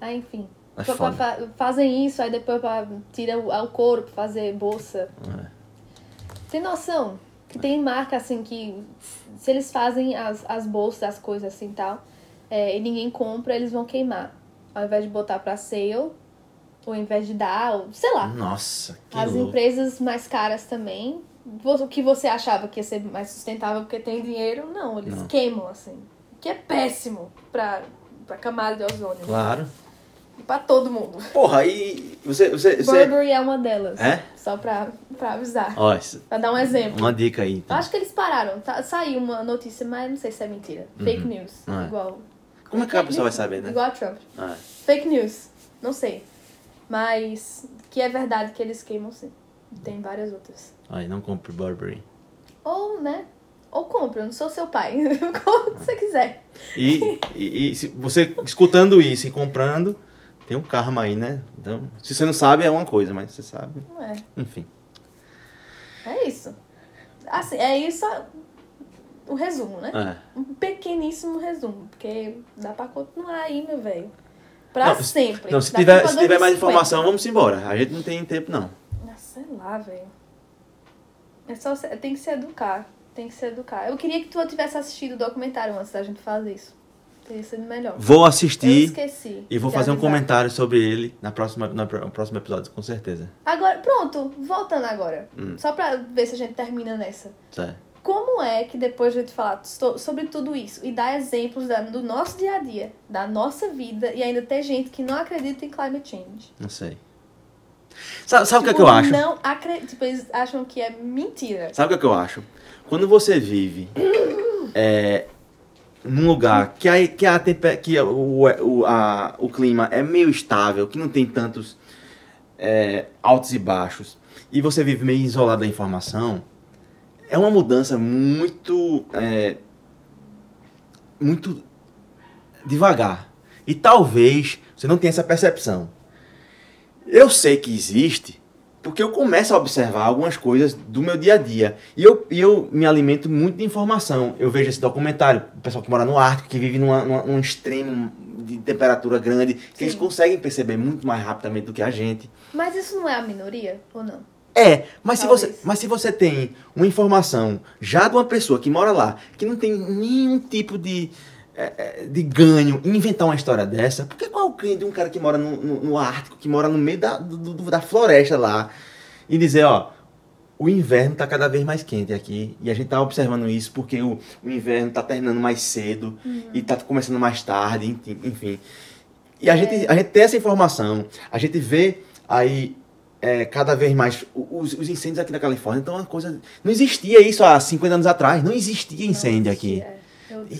Ah, enfim. É Fa- fazem isso, aí depois pra, tira o, o couro pra fazer bolsa. É. Tem noção? Que tem marca assim que se eles fazem as, as bolsas, as coisas assim e tal, é, e ninguém compra, eles vão queimar. Ao invés de botar pra sale, ou ao invés de dar, ou, sei lá. Nossa, que As louco. empresas mais caras também. O que você achava que ia ser mais sustentável porque tem dinheiro, não, eles Não. queimam, assim. Que é péssimo pra, pra camada de ozônio. Claro. E pra todo mundo. Porra, e você. você, você... Burberry é uma delas. É? Só pra, pra avisar. Ó, isso- Pra dar um exemplo. uma dica aí. Então. acho que eles pararam. Tá, saiu uma notícia, mas não sei se é mentira. Fake news. É. Igual. Como é que a pessoa vai saber, né? Igual a Trump. Ah, Fake news. Não sei. Mas que é verdade que eles queimam sim. Tem várias outras. aí, não compre Burberry. Ou, né? Ou compra, eu não sou seu pai. Como você quiser. E, e, e se você escutando isso e comprando, tem um karma aí, né? Então, se você não sabe, é uma coisa, mas você sabe. Não é. Enfim. É isso. Assim, é isso o resumo, né? É. Um pequeníssimo resumo. Porque dá pra continuar aí, meu velho. Pra Não, se- sempre. Não, se tiver, se tiver mais 2050. informação, vamos embora. A gente não tem tempo, não. Ah, sei lá, velho. É só, tem que se educar. Tem que se educar. Eu queria que tu tivesse assistido o documentário antes da gente fazer isso. Teria sido melhor. Vou Eu assistir esqueci. e vou fazer um avisar. comentário sobre ele na próxima, na, no próximo episódio, com certeza. Agora, pronto, voltando agora. Hum. Só pra ver se a gente termina nessa. Certo. Como é que depois de a gente falar so- sobre tudo isso e dar exemplos da- do nosso dia a dia, da nossa vida, e ainda ter gente que não acredita em climate change? Não sei. Sabe, sabe o que é que Tipo, eu acho? Não acredita. Tipo, eles acham que é mentira. Sabe o que, é que eu acho? Quando você vive é, num lugar que, a, que, a, que o, o, a, o clima é meio estável, que não tem tantos é, altos e baixos, e você vive meio isolado da informação, é uma mudança muito. É, muito devagar. E talvez você não tenha essa percepção. Eu sei que existe porque eu começo a observar algumas coisas do meu dia a dia. E eu, eu me alimento muito de informação. Eu vejo esse documentário, o pessoal que mora no Ártico, que vive numa, numa, num extremo de temperatura grande, que Sim. eles conseguem perceber muito mais rapidamente do que a gente. Mas isso não é a minoria, ou não? É, mas se, você, mas se você tem uma informação já de uma pessoa que mora lá, que não tem nenhum tipo de, é, é, de ganho inventar uma história dessa, porque qual é o ganho de um cara que mora no, no, no Ártico, que mora no meio da, do, do, da floresta lá, e dizer, ó, o inverno está cada vez mais quente aqui, e a gente está observando isso porque o, o inverno está terminando mais cedo, uhum. e está começando mais tarde, enfim. E a, é. gente, a gente tem essa informação, a gente vê aí é, cada vez mais os, os, incêndios aqui na Califórnia. Então, uma coisa. Não existia isso há 50 anos atrás. Não existia incêndio não existia, aqui.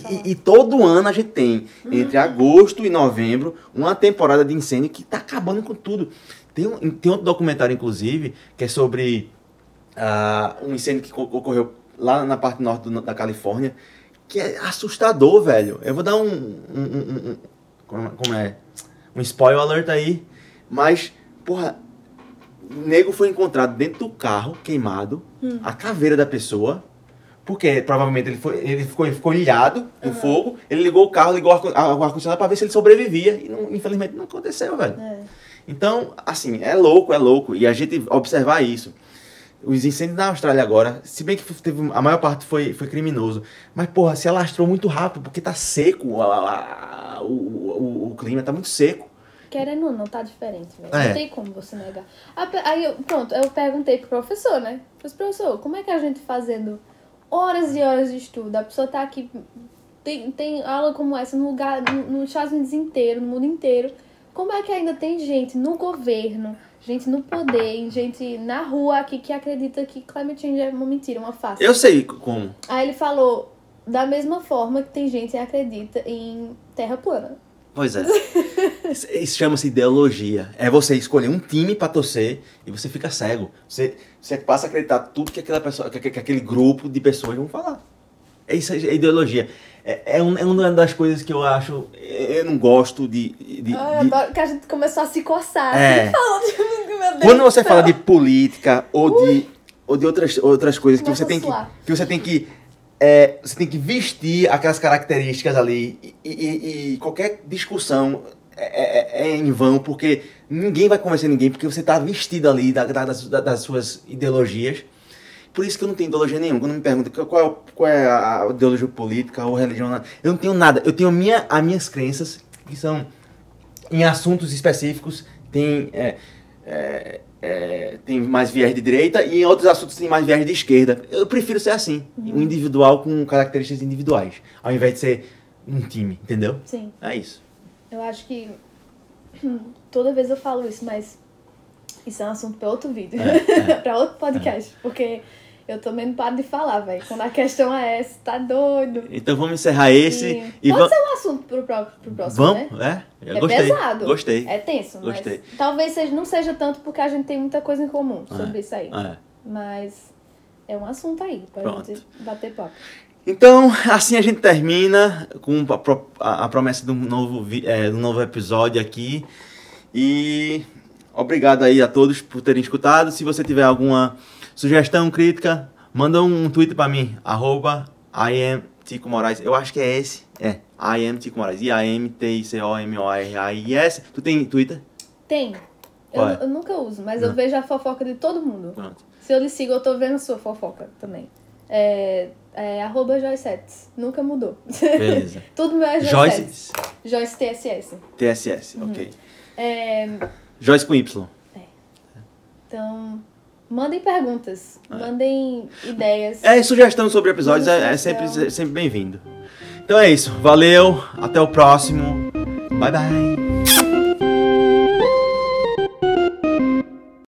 E, e, todo ano a gente tem, uhum. entre agosto e novembro, uma temporada de incêndio que está acabando com tudo. Tem, um, tem outro documentário, inclusive, que é sobre uh, um incêndio que ocorreu lá na parte norte do, da Califórnia, que é assustador, velho. Eu vou dar um. um, um, um como é? Um spoiler alert aí. Mas, porra, o nego foi encontrado dentro do carro, queimado, hum. a caveira da pessoa, porque provavelmente ele, foi, ele ficou, ele ficou ilhado no uhum. fogo, ele ligou o carro, ligou o ar-condicionado para ver se ele sobrevivia, e não, infelizmente não aconteceu, velho. É. Então, assim, é louco, é louco, e a gente observar isso. Os incêndios na Austrália agora, se bem que teve, a maior parte foi, foi criminoso, mas, porra, se alastrou muito rápido, porque tá seco, a, a, o, o, o clima tá muito seco. Querendo ou não, tá diferente, velho. É. Não tem como você negar. Aí, eu, pronto, eu perguntei pro professor, né? Falei, professor, como é que a gente fazendo horas e horas de estudo, a pessoa tá aqui, tem, tem aula como essa no lugar, no, nos Estados Unidos inteiro, no mundo inteiro. Como é que ainda tem gente no governo, gente no poder, gente na rua aqui que acredita que climate change é uma mentira, uma farsa? Eu sei como. Aí ele falou, da mesma forma que tem gente que acredita em terra plana. Pois é. Isso chama-se ideologia. É você escolher um time para torcer e você fica cego. Você, você passa a acreditar tudo que aquela pessoa, que, que aquele grupo de pessoas vão falar. É isso, é ideologia. É, é, um, é uma das coisas que eu acho. Eu não gosto de. de, ah, de... Que a gente começou a se coçar. É. Quando você fala de política ou de, ou de outras, outras coisas que você, tem que, que você tem que é, você tem que vestir aquelas características ali e, e, e qualquer discussão é, é, é, em vão, porque ninguém vai convencer ninguém, porque você está vestido ali da, da, das, das, suas ideologias. Por isso que eu não tenho ideologia nenhuma. Quando me perguntam qual é, qual é a ideologia política ou religião, eu não tenho nada. Eu tenho minha, as minhas crenças, que são em assuntos específicos, tem é, tem mais viés de direita e em outros assuntos tem mais viés de esquerda. Eu prefiro ser assim, uhum. um individual com características individuais, ao invés de ser um time, entendeu? Sim. É isso. Eu acho que toda vez eu falo isso, mas isso é um assunto para outro vídeo, é, é, para outro podcast, porque eu também não paro de falar, velho. Quando a questão é essa, tá doido. Então vamos encerrar esse. E, e Pode ser um assunto pro, pro próximo, vamos? né? É, eu é gostei. pesado. Gostei. É tenso, gostei. mas talvez seja, não seja tanto porque a gente tem muita coisa em comum é, sobre isso aí. É. Mas é um assunto aí pra Pronto. gente bater papo. Então, assim a gente termina com a, a promessa de um novo, é, um novo episódio aqui. E obrigado aí a todos por terem escutado. Se você tiver alguma Sugestão, crítica, manda um tweet pra mim, arroba Tico Moraes. Eu acho que é esse. É, I Tico Moraes. I-A-M-T-I-C-O-M-O-R-A-I-S. Tu tem Twitter? Tem. Eu, é? eu, nunca uso, mas Não. eu vejo a fofoca de todo mundo. Pronto. Se eu lhe sigo, eu tô vendo sua fofoca também. É, é arroba Joycetes. Nunca mudou. Beleza. Tudo meu é Joyce. Joyce TSS. TSS, uhum. ok. É... Joyce com Y. É. Então, Mandem perguntas, é. mandem ideias. É, sugestão sobre episódios é, é, sempre, é sempre bem-vindo. Então é isso. Valeu, até o próximo. Bye bye.